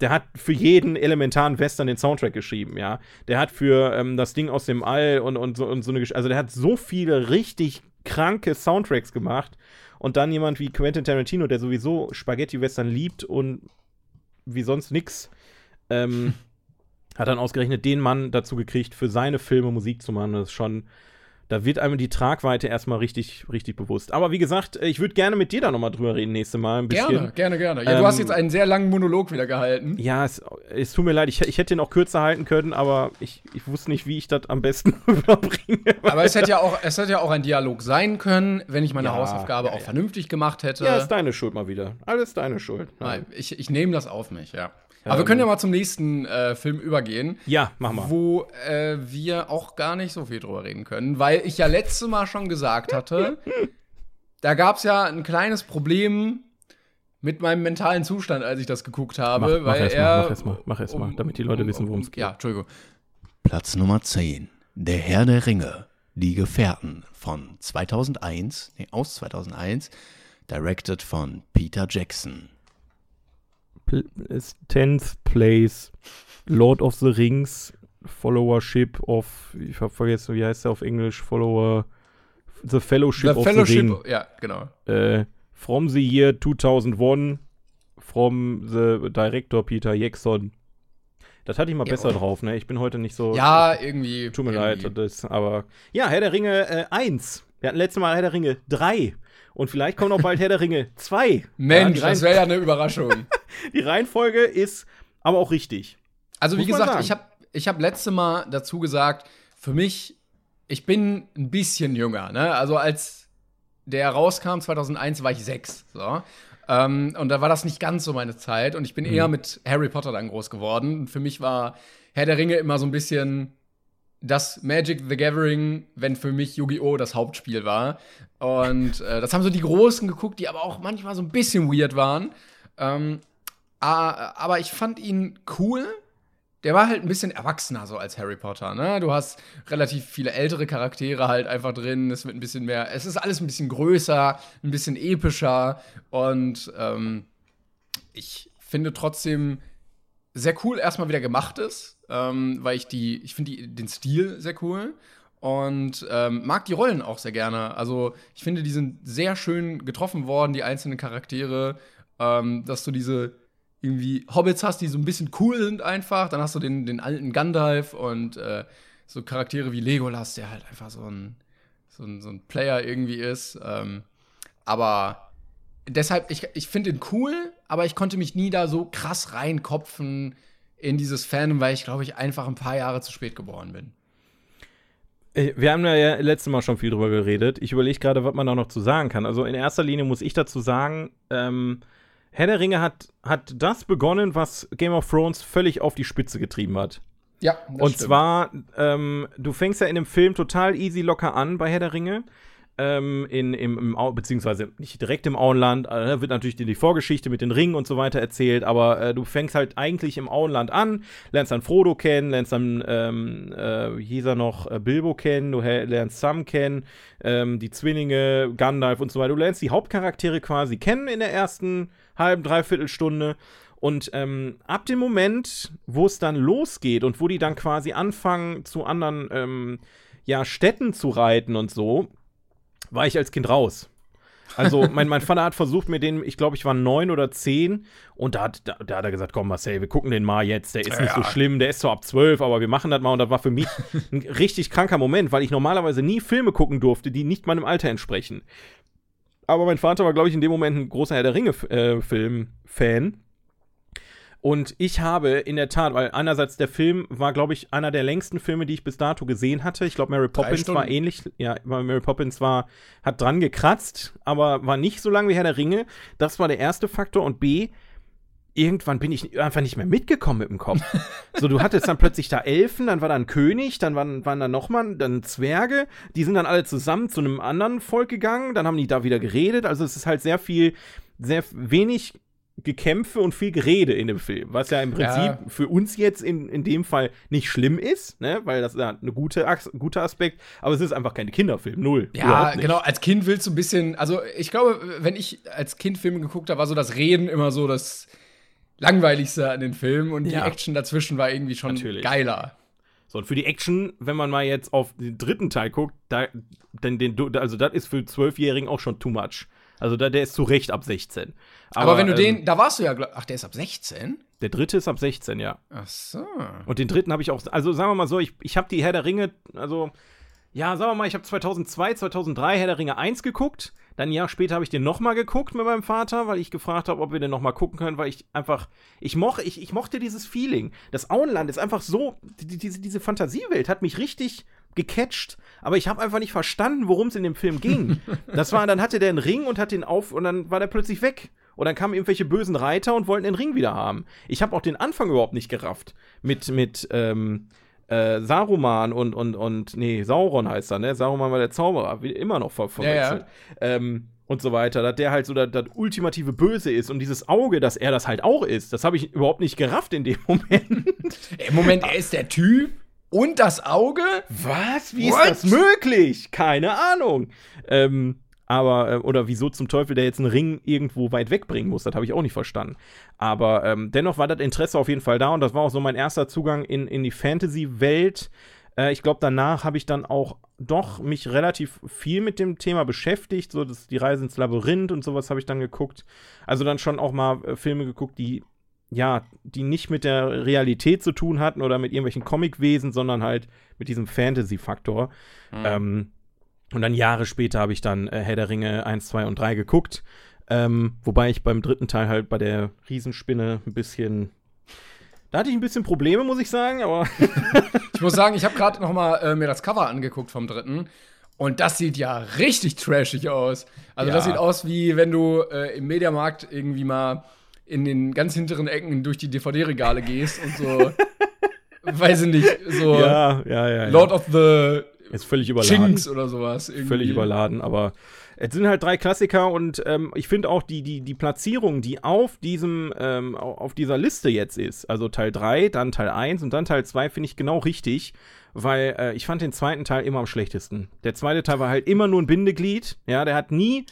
der hat für jeden elementaren Western den Soundtrack geschrieben, ja. Der hat für ähm, das Ding aus dem All und, und, so, und so eine Gesch Also der hat so viele richtig kranke Soundtracks gemacht. Und dann jemand wie Quentin Tarantino, der sowieso Spaghetti-Western liebt und wie sonst nix, ähm, [laughs] hat dann ausgerechnet den Mann dazu gekriegt, für seine Filme Musik zu machen. Das ist schon, da wird einem die Tragweite erstmal richtig, richtig bewusst. Aber wie gesagt, ich würde gerne mit dir da nochmal drüber reden, nächste Mal ein bisschen. Gerne, gerne, gerne. Ja, Ähm, du hast jetzt einen sehr langen Monolog wieder gehalten. Ja, es, es tut mir leid, ich, ich hätte den auch kürzer halten können, aber ich, ich wusste nicht, wie ich das am besten [laughs] überbringe. Aber es hätte ja auch, es hätte ja auch ein Dialog sein können, wenn ich meine Ja, Hausaufgabe ja, auch vernünftig gemacht hätte. Ja, ist deine Schuld mal wieder. Alles deine Schuld. Nein, ich, ich nehme das auf mich, ja. Aber wir können ja mal zum nächsten äh, Film übergehen, Ja, mach mal. wo äh, wir auch gar nicht so viel drüber reden können, weil ich ja letztes Mal schon gesagt hatte, [laughs] da gab es ja ein kleines Problem mit meinem mentalen Zustand, als ich das geguckt habe, Mach- mach weil erst mal, er mach erst mal, mach erst mal, damit die Leute wissen, worum es geht. Ja, Entschuldigung. Platz Nummer 10. Der Herr der Ringe. Die Gefährten von 2001, nee, aus 2001, directed von Peter Jackson. Pl- ist 10th Place, Lord of the Rings, Followership of, ich hab vergessen, wie heißt der auf Englisch, Follower, The Fellowship The of the Fellowship, Ring. ja, genau. Äh, from the year 2001, from the Director Peter Jackson. Das hatte ich mal Ja. besser drauf, ne? Ich bin heute nicht so. Ja, irgendwie. Tut mir irgendwie. leid, das, aber. Ja, Herr der Ringe äh, 1. Wir hatten letztes Mal Herr der Ringe 3. Und vielleicht kommt auch bald Herr der Ringe 2. Mensch, ja, das wäre ja eine Überraschung. [laughs] die Reihenfolge ist aber auch richtig. Also, wie Muss man gesagt, ich habe ich hab letzte Mal dazu gesagt, für mich, ich bin ein bisschen jünger. Ne? Also, als der rauskam, 2001, war ich sechs. So. Ähm, und da war das nicht ganz so meine Zeit. Und ich bin eher mit Harry Potter dann groß geworden. Und für mich war Herr der Ringe immer so ein bisschen das Magic the Gathering, wenn für mich Yu-Gi-Oh! das Hauptspiel war. Und äh, das haben so die Großen geguckt, die aber auch manchmal so ein bisschen weird waren. Ähm, aber ich fand ihn cool. Der war halt ein bisschen erwachsener so als Harry Potter, ne? Du hast relativ viele ältere Charaktere halt einfach drin. Es wird ein bisschen mehr, es ist alles ein bisschen größer, ein bisschen epischer und ähm, ich finde trotzdem sehr cool erstmal wieder gemacht ist, ähm, weil ich die, ich finde den Stil sehr cool und ähm, mag die Rollen auch sehr gerne. Also ich finde, die sind sehr schön getroffen worden, die einzelnen Charaktere, ähm, dass du diese irgendwie Hobbits hast, die so ein bisschen cool sind einfach. Dann hast du den, den alten Gandalf und äh, so Charaktere wie Legolas, der halt einfach so ein, so ein, so ein Player irgendwie ist. Ähm, aber deshalb, ich, ich finde ihn cool, aber ich konnte mich nie da so krass reinkopfen in dieses Fandom, weil ich, glaube ich, einfach ein paar Jahre zu spät geboren bin. Äh, Wir haben ja letztes Mal schon viel drüber geredet. Ich überlege gerade, was man da noch zu sagen kann. Also in erster Linie muss ich dazu sagen, ähm, Herr der Ringe hat, hat das begonnen, was Game of Thrones völlig auf die Spitze getrieben hat. Ja, Und zwar, ähm, du fängst ja in dem Film total easy locker an bei Herr der Ringe. Ähm, in, im, im beziehungsweise nicht direkt im Auenland, äh, wird natürlich die, Vorgeschichte mit den Ringen und so weiter erzählt, aber äh, du fängst halt eigentlich im Auenland an, lernst dann Frodo kennen, lernst dann, ähm, äh, hieß er noch, äh, Bilbo kennen, du lernst Sam kennen, ähm, die Zwillinge, Gandalf und so weiter. Du lernst die Hauptcharaktere quasi kennen in der ersten halben, dreiviertel Stunde. Und ähm, ab dem Moment, wo es dann losgeht und wo die dann quasi anfangen, zu anderen ähm, ja, Städten zu reiten und so, war ich als Kind raus. Also, mein, mein Vater hat versucht, mir den, ich glaube, ich war neun oder zehn, und da hat, da, da hat er gesagt: Komm, Marcel, wir gucken den mal jetzt. Der ist nicht so schlimm, der ist zwar ab zwölf, aber wir machen das mal. Und das war für mich ein richtig kranker Moment, weil ich normalerweise nie Filme gucken durfte, die nicht meinem Alter entsprechen. Aber mein Vater war, glaube ich, in dem Moment ein großer Herr der Ringe-Film-Fan. Und ich habe in der Tat, weil einerseits der Film war, glaube ich, einer der längsten Filme, die ich bis dato gesehen hatte. Ich glaube, Mary Poppins war ähnlich. Ja, weil Mary Poppins war, hat dran gekratzt, aber war nicht so lang wie Herr der Ringe. Das war der erste Faktor. Und B, irgendwann bin ich einfach nicht mehr mitgekommen mit dem Kopf. [laughs] so, du hattest dann plötzlich da Elfen, dann war da ein König, dann waren, waren da nochmal dann Zwerge, die sind dann alle zusammen zu einem anderen Volk gegangen, dann haben die da wieder geredet. Also es ist halt sehr viel, sehr wenig Gekämpfe und viel Gerede in dem Film, was ja im Prinzip Ja. für uns jetzt in, in dem Fall nicht schlimm ist, ne? weil das ist ja eine gute, guter Aspekt, aber es ist einfach kein Kinderfilm, null. Ja, genau. Als Kind willst du ein bisschen, also ich glaube, wenn ich als Kind Filme geguckt habe, war so das Reden immer so das langweiligste an den Filmen und Ja. die Action dazwischen war irgendwie schon Natürlich. geiler. So, und für die Action, wenn man mal jetzt auf den dritten Teil guckt, da, denn den, also das ist für Zwölfjährigen auch schon too much. Also da, der ist zu Recht ab 16. Aber, wenn du ähm, den, da warst du ja, ach, der ist ab 16? Der dritte ist ab 16, ja. Ach so. Und den dritten habe ich auch, also sagen wir mal so, ich, ich habe die Herr der Ringe, also, ja, sagen wir mal, ich habe 2002, 2003 Herr der Ringe 1 geguckt. Dann ein Jahr später habe ich den nochmal geguckt mit meinem Vater, weil ich gefragt habe, ob wir den nochmal gucken können, weil ich einfach, ich, moch, ich, ich mochte dieses Feeling. Das Auenland ist einfach so, die, diese, diese Fantasiewelt hat mich richtig gecatcht, aber ich habe einfach nicht verstanden, worum es in dem Film ging. [laughs] Das war, dann hatte der einen Ring und hat den auf und dann war der plötzlich weg. Und dann kamen irgendwelche bösen Reiter und wollten den Ring wieder haben. Ich habe auch den Anfang überhaupt nicht gerafft. Mit, mit, ähm, äh, Saruman und, und, und, nee, Sauron heißt er, ne? Saruman war der Zauberer, wie immer noch ver verwechselt. Ähm, und so weiter, dass der halt so das, das ultimative Böse ist und dieses Auge, dass er das halt auch ist, das habe ich überhaupt nicht gerafft in dem [laughs] Moment. Ey, Moment, er ist der Typ und das Auge? Was? Wie What? ist das möglich? Keine Ahnung. Ähm, aber, äh, oder wieso zum Teufel der jetzt einen Ring irgendwo weit wegbringen muss, das habe ich auch nicht verstanden. Aber ähm, dennoch war das Interesse auf jeden Fall da und das war auch so mein erster Zugang in, in die Fantasy-Welt. Äh, ich glaube, danach habe ich dann auch doch mich relativ viel mit dem Thema beschäftigt. So das, die Reise ins Labyrinth und sowas habe ich dann geguckt. Also dann schon auch mal äh, Filme geguckt, die ja, die nicht mit der Realität zu tun hatten oder mit irgendwelchen Comicwesen, sondern halt mit diesem Fantasy-Faktor. Ähm, Und dann Jahre später habe ich dann äh, Herr der Ringe 1, 2 und 3 geguckt. Ähm, wobei ich beim dritten Teil halt bei der Riesenspinne ein bisschen. Da hatte ich ein bisschen Probleme, muss ich sagen, aber. [laughs] Ich muss sagen, ich habe gerade noch mal äh, mir das Cover angeguckt vom dritten. Und das sieht ja richtig trashig aus. Also das Ja. sieht aus wie wenn du äh, im Mediamarkt irgendwie mal in den ganz hinteren Ecken durch die DVD-Regale gehst und so, [laughs] weiß ich nicht, so ja, ja, ja. Lord of the ist völlig überladen. Chinks oder sowas. Irgendwie. Völlig überladen, aber es sind halt drei Klassiker und ähm, ich finde auch die, die, die Platzierung, die auf diesem, ähm, au- auf dieser Liste jetzt ist, also Teil 3, dann Teil 1 und dann Teil 2, finde ich genau richtig, weil äh, ich fand den zweiten Teil immer am schlechtesten. Der zweite Teil war halt immer nur ein Bindeglied, ja, der hat nie,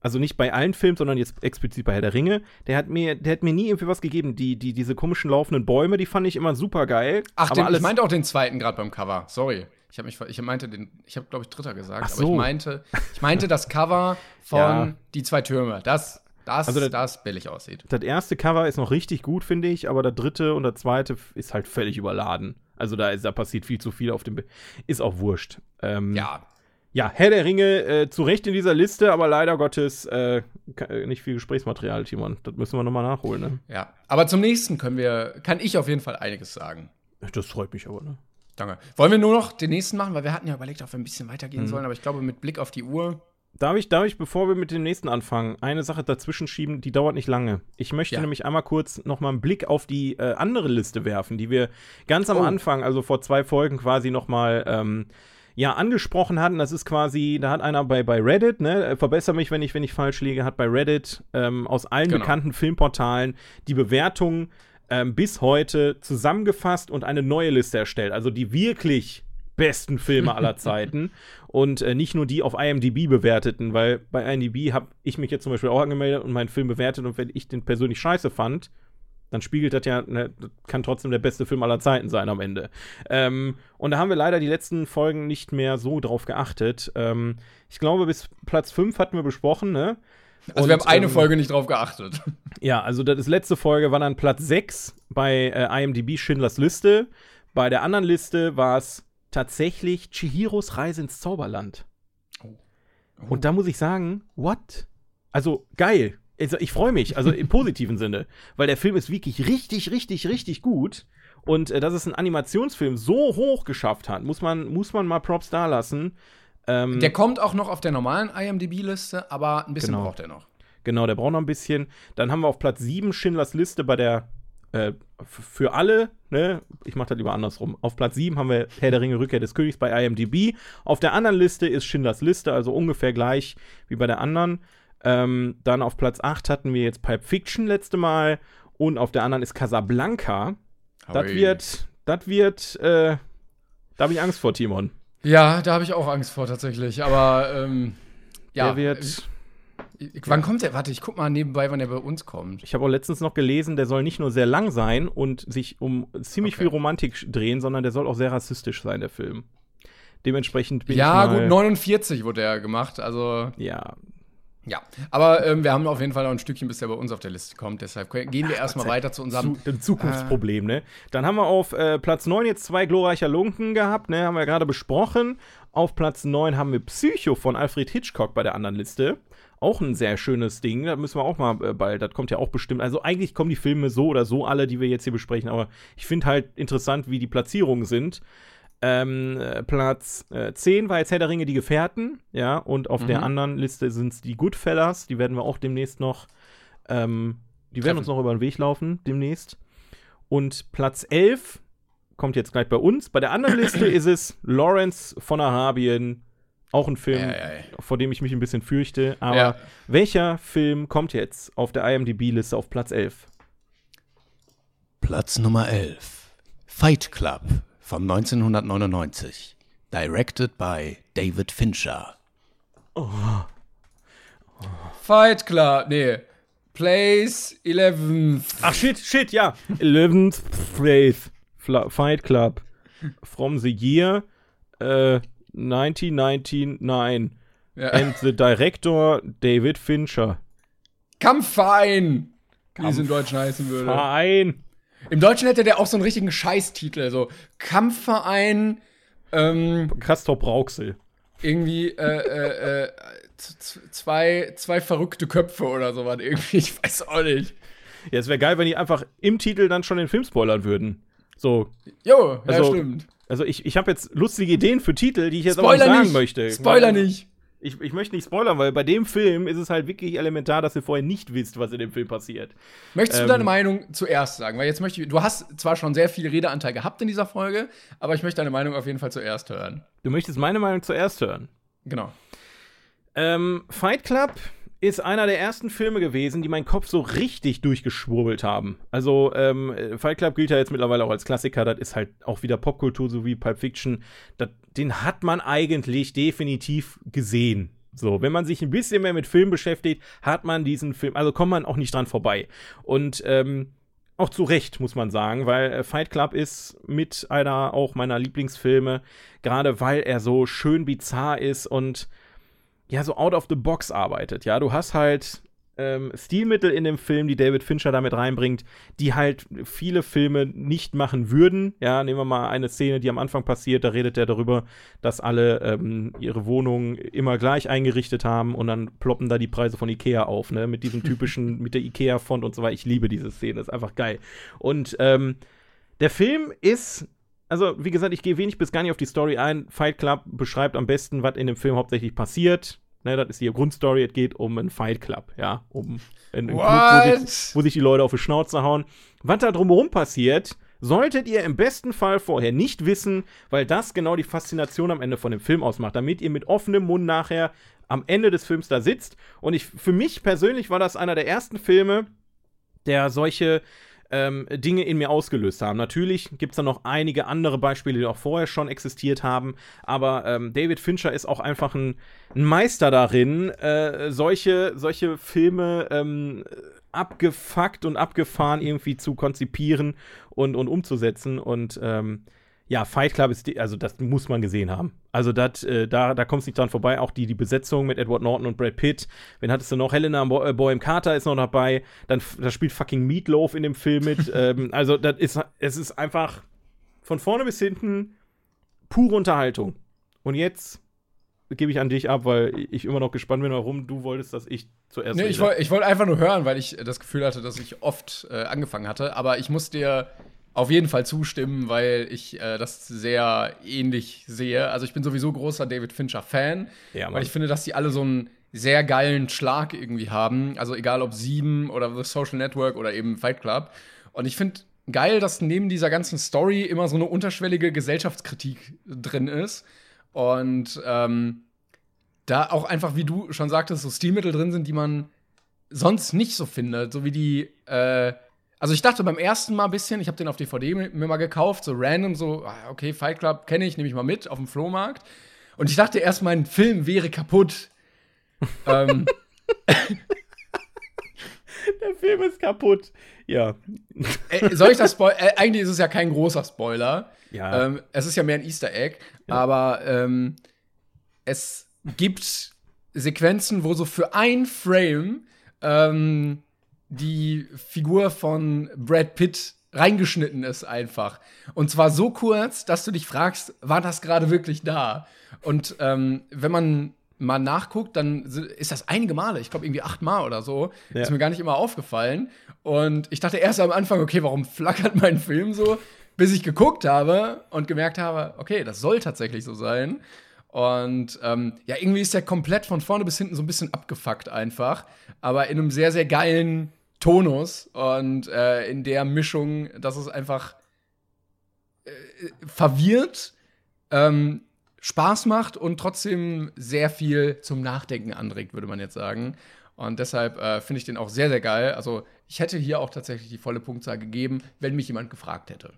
also nicht bei allen Filmen, sondern jetzt explizit bei Herr der Ringe, der hat mir, der hat mir nie irgendwie was gegeben. Die, die, diese komischen laufenden Bäume, die fand ich immer super geil. Ach, aber den, ich meinte auch den zweiten gerade beim Cover. Sorry. Ich habe mich, ich meinte den, ich habe glaube ich Dritter gesagt, Ach aber ich so. meinte, ich meinte das Cover [laughs] von Ja. die zwei Türme. Das, das, Also der- das billig aussieht. Das erste Cover ist noch richtig gut, finde ich, aber der dritte und der zweite ist halt völlig überladen. Also da, ist, da passiert viel zu viel auf dem. Be ist auch wurscht. Ähm, Ja, ja, Herr der Ringe äh, zu Recht in dieser Liste, aber leider Gottes äh, äh, nicht viel Gesprächsmaterial, Timon. Das müssen wir nochmal nachholen, ne? ja. Aber zum nächsten können wir, kann ich auf jeden Fall einiges sagen. Das freut mich aber, ne? Danke. Wollen wir nur noch den nächsten machen, weil wir hatten ja überlegt, ob wir ein bisschen weitergehen Mhm. sollen, aber ich glaube mit Blick auf die Uhr. Darf ich, darf ich, bevor wir mit dem nächsten anfangen, eine Sache dazwischen schieben, die dauert nicht lange. Ich möchte Ja. nämlich einmal kurz nochmal einen Blick auf die äh, andere Liste werfen, die wir ganz am Oh. Anfang, also vor zwei Folgen quasi nochmal ähm, ja, angesprochen hatten. Das ist quasi, da hat einer bei, bei Reddit, ne, äh, verbessere mich, wenn ich, wenn ich falsch liege, hat bei Reddit ähm, aus allen Genau. bekannten Filmportalen die Bewertung ähm, bis heute zusammengefasst und eine neue Liste erstellt. Also die wirklich besten Filme aller [laughs] Zeiten und äh, nicht nur die auf IMDb bewerteten, weil bei IMDb habe ich mich jetzt zum Beispiel auch angemeldet und meinen Film bewertet und wenn ich den persönlich scheiße fand, dann spiegelt das ja, ne, kann trotzdem der beste Film aller Zeiten sein am Ende. Ähm, und da haben wir leider die letzten Folgen nicht mehr so drauf geachtet. Ähm, ich glaube, bis Platz 5 hatten wir besprochen, ne? Also Und, wir haben eine ähm, Folge nicht drauf geachtet. Ja, also das letzte Folge war dann Platz 6 bei äh, IMDb Schindlers Liste. Bei der anderen Liste war es tatsächlich Chihiros Reise ins Zauberland. Und da muss ich sagen, what? Also geil. Also, ich freue mich, also im positiven Sinne, weil der Film ist wirklich richtig, richtig, richtig gut. Und äh, dass es ein Animationsfilm so hoch geschafft hat, muss man, muss man mal Props da lassen. Ähm, Der kommt auch noch auf der normalen IMDb-Liste, aber ein bisschen Genau. braucht er noch. Genau, der braucht noch ein bisschen. Dann haben wir auf Platz 7 Schindlers Liste bei der äh, für alle, ne? Ich mach das lieber andersrum. Auf Platz 7 haben wir Herr der Ringe Rückkehr des Königs bei IMDb. Auf der anderen Liste ist Schindlers Liste, also ungefähr gleich wie bei der anderen. Ähm, dann auf Platz 8 hatten wir jetzt Pipe Fiction letzte Mal und auf der anderen ist Casablanca. Das wird, das wird, äh, da habe ich Angst vor, Timon. Ja, da habe ich auch Angst vor tatsächlich. Aber ähm, ja, der wird, äh, wann kommt der? Warte, ich guck mal nebenbei, wann der bei uns kommt. Ich habe auch letztens noch gelesen, der soll nicht nur sehr lang sein und sich um ziemlich Okay. viel Romantik drehen, sondern der soll auch sehr rassistisch sein, der Film. Dementsprechend bin Ja, ich mal, gut, 49 wurde er gemacht. Also Ja, ja. Aber ähm, wir haben auf jeden Fall noch ein Stückchen, bis der bei uns auf der Liste kommt. Deshalb gehen wir erstmal weiter zu unserem. zu, Zukunftsproblem, ne? Dann haben wir auf äh, Platz 9 jetzt zwei glorreicher Lunken gehabt, ne? Haben wir gerade besprochen. Auf Platz 9 haben wir Psycho von Alfred Hitchcock bei der anderen Liste. Auch ein sehr schönes Ding. Da müssen wir auch mal äh, bald, das kommt ja auch bestimmt. Also eigentlich kommen die Filme so oder so alle, die wir jetzt hier besprechen, aber ich finde halt interessant, wie die Platzierungen sind. Ähm, äh, Platz äh, 10 war jetzt Herr der Ringe, die Gefährten, ja, und auf der anderen Liste sind es die Goodfellas, die werden wir auch demnächst noch, ähm, die werden Treffen. uns noch über den Weg laufen, demnächst. Und Platz 11 kommt jetzt gleich bei uns. Bei der anderen Liste [coughs] ist es Lawrence von Arabien, auch ein Film, Ei, ei, ei. vor dem ich mich ein bisschen fürchte. Aber Ja. welcher Film kommt jetzt auf der IMDb-Liste auf Platz 11? Platz Nummer 11. Fight Club von 1999. Directed by David Fincher. Fight Club, nee. Place 11. Ach shit, shit, ja. 11th Place. Fight Club. From the year äh, 1999. Ja. And the director David Fincher. Kampfverein, wie es im Deutschen heißen würde. Verein. Im Deutschen hätte der auch so einen richtigen Scheißtitel, so Kampfverein, ähm, Castor Brauxel. irgendwie äh, äh, äh, zwei, zwei verrückte Köpfe oder sowas irgendwie. Ich weiß auch nicht. Ja, es wäre geil, wenn die einfach im Titel dann schon den Film spoilern würden. So. Jo, ja, Also, stimmt. Also ich, ich habe jetzt lustige Ideen für Titel, die ich jetzt Spoiler aber nicht sagen nicht. möchte. Spoiler nicht. Ich, ich möchte nicht spoilern, weil bei dem Film ist es halt wirklich elementar, dass ihr vorher nicht wisst, was in dem Film passiert. Möchtest du Ähm, deine Meinung zuerst sagen? Weil jetzt möchte ich, du hast zwar schon sehr viel Redeanteil gehabt in dieser Folge, aber ich möchte deine Meinung auf jeden Fall zuerst hören. Du möchtest meine Meinung zuerst hören. Genau. Ähm, Fight Club ist einer der ersten Filme gewesen, die meinen Kopf so richtig durchgeschwurbelt haben. Also, ähm, Fight Club gilt ja jetzt mittlerweile auch als Klassiker. Das ist halt auch wieder Popkultur, so wie Pulp Fiction. Das, den hat man eigentlich definitiv gesehen. So, wenn man sich ein bisschen mehr mit Film beschäftigt, hat man diesen Film, also kommt man auch nicht dran vorbei. Und ähm, auch zu Recht, muss man sagen, weil äh, Fight Club ist mit einer auch meiner Lieblingsfilme, gerade weil er so schön bizarr ist und ja, so out of the box arbeitet. Ja, du hast halt ähm, Stilmittel in dem Film, die David Fincher damit reinbringt, die halt viele Filme nicht machen würden. Ja, nehmen wir mal eine Szene, die am Anfang passiert, da redet er darüber, dass alle ähm, ihre Wohnungen immer gleich eingerichtet haben und dann ploppen da die Preise von Ikea auf, ne, mit diesem typischen, [laughs] mit der Ikea-Font und so weiter. Ich liebe diese Szene, ist einfach geil. Und ähm, der Film ist also, wie gesagt, ich gehe wenig bis gar nicht auf die Story ein. Fight Club beschreibt am besten, was in dem Film hauptsächlich passiert. Ne, das ist die Grundstory. Es geht um einen Fight Club, ja. Um einen Club, wo sich, wo sich die Leute auf die Schnauze hauen. Was da drumherum passiert, solltet ihr im besten Fall vorher nicht wissen, weil das genau die Faszination am Ende von dem Film ausmacht. Damit ihr mit offenem Mund nachher am Ende des Films da sitzt. Und ich, für mich persönlich war das einer der ersten Filme, der solche ähm, Dinge in mir ausgelöst haben. Natürlich gibt es da noch einige andere Beispiele, die auch vorher schon existiert haben, aber ähm, David Fincher ist auch einfach ein, ein Meister darin, äh, solche, solche Filme ähm, abgefuckt und abgefahren irgendwie zu konzipieren und, und umzusetzen und ähm, ja, Fight Club ist, die, also das muss man gesehen haben. Also dat, äh, da, da kommst du nicht dran vorbei. Auch die, die Besetzung mit Edward Norton und Brad Pitt. Wen hattest du noch? Helena Bo äh, Bohem Carter ist noch dabei. Dann da spielt fucking Meatloaf in dem Film mit. [laughs] ähm, also das ist, es ist einfach von vorne bis hinten pure Unterhaltung. Und jetzt gebe ich an dich ab, weil ich immer noch gespannt bin, warum du wolltest, dass ich zuerst Nee, ich rede. wollte ich wollt einfach nur hören, weil ich das Gefühl hatte, dass ich oft äh, angefangen hatte. Aber ich muss dir auf jeden Fall zustimmen, weil ich äh, das sehr ähnlich sehe. Also ich bin sowieso großer David Fincher-Fan, Ja, Mann. weil ich finde, dass die alle so einen sehr geilen Schlag irgendwie haben. Also egal ob Sieben oder The Social Network oder eben Fight Club. Und ich finde geil, dass neben dieser ganzen Story immer so eine unterschwellige Gesellschaftskritik drin ist. Und ähm, da auch einfach, wie du schon sagtest, so Stilmittel drin sind, die man sonst nicht so findet. So wie die, äh, also ich dachte beim ersten Mal ein bisschen, ich habe den auf DVD mir mal gekauft, so random, so, ah, okay, Fight Club kenne ich, nehme ich mal mit auf dem Flohmarkt. Und ich dachte erst, mein Film wäre kaputt. [laughs] ähm, Der Film ist kaputt. Ja. äh, soll ich das spoilern? Äh, eigentlich ist es ja kein großer Spoiler. Ja. Ähm, es ist ja mehr ein Easter Egg, aber ähm, es gibt Sequenzen, wo so für ein Frame ähm, die Figur von Brad Pitt reingeschnitten ist einfach. Und zwar so kurz, dass du dich fragst, war das gerade wirklich da? Und ähm, wenn man mal nachguckt, dann ist das einige Male, ich glaube irgendwie achtmal oder so, Ja. ist mir gar nicht immer aufgefallen. Und ich dachte erst am Anfang, okay, warum flackert mein Film so? Bis ich geguckt habe und gemerkt habe, okay, das soll tatsächlich so sein. Und ähm, ja, irgendwie ist der komplett von vorne bis hinten so ein bisschen abgefuckt einfach, aber in einem sehr, sehr geilen Tonus und äh, in der Mischung, dass es einfach äh, verwirrt, ähm, Spaß macht und trotzdem sehr viel zum Nachdenken anregt, würde man jetzt sagen. Und deshalb äh, finde ich den auch sehr, sehr geil. Also ich hätte hier auch tatsächlich die volle Punktzahl gegeben, wenn mich jemand gefragt hätte.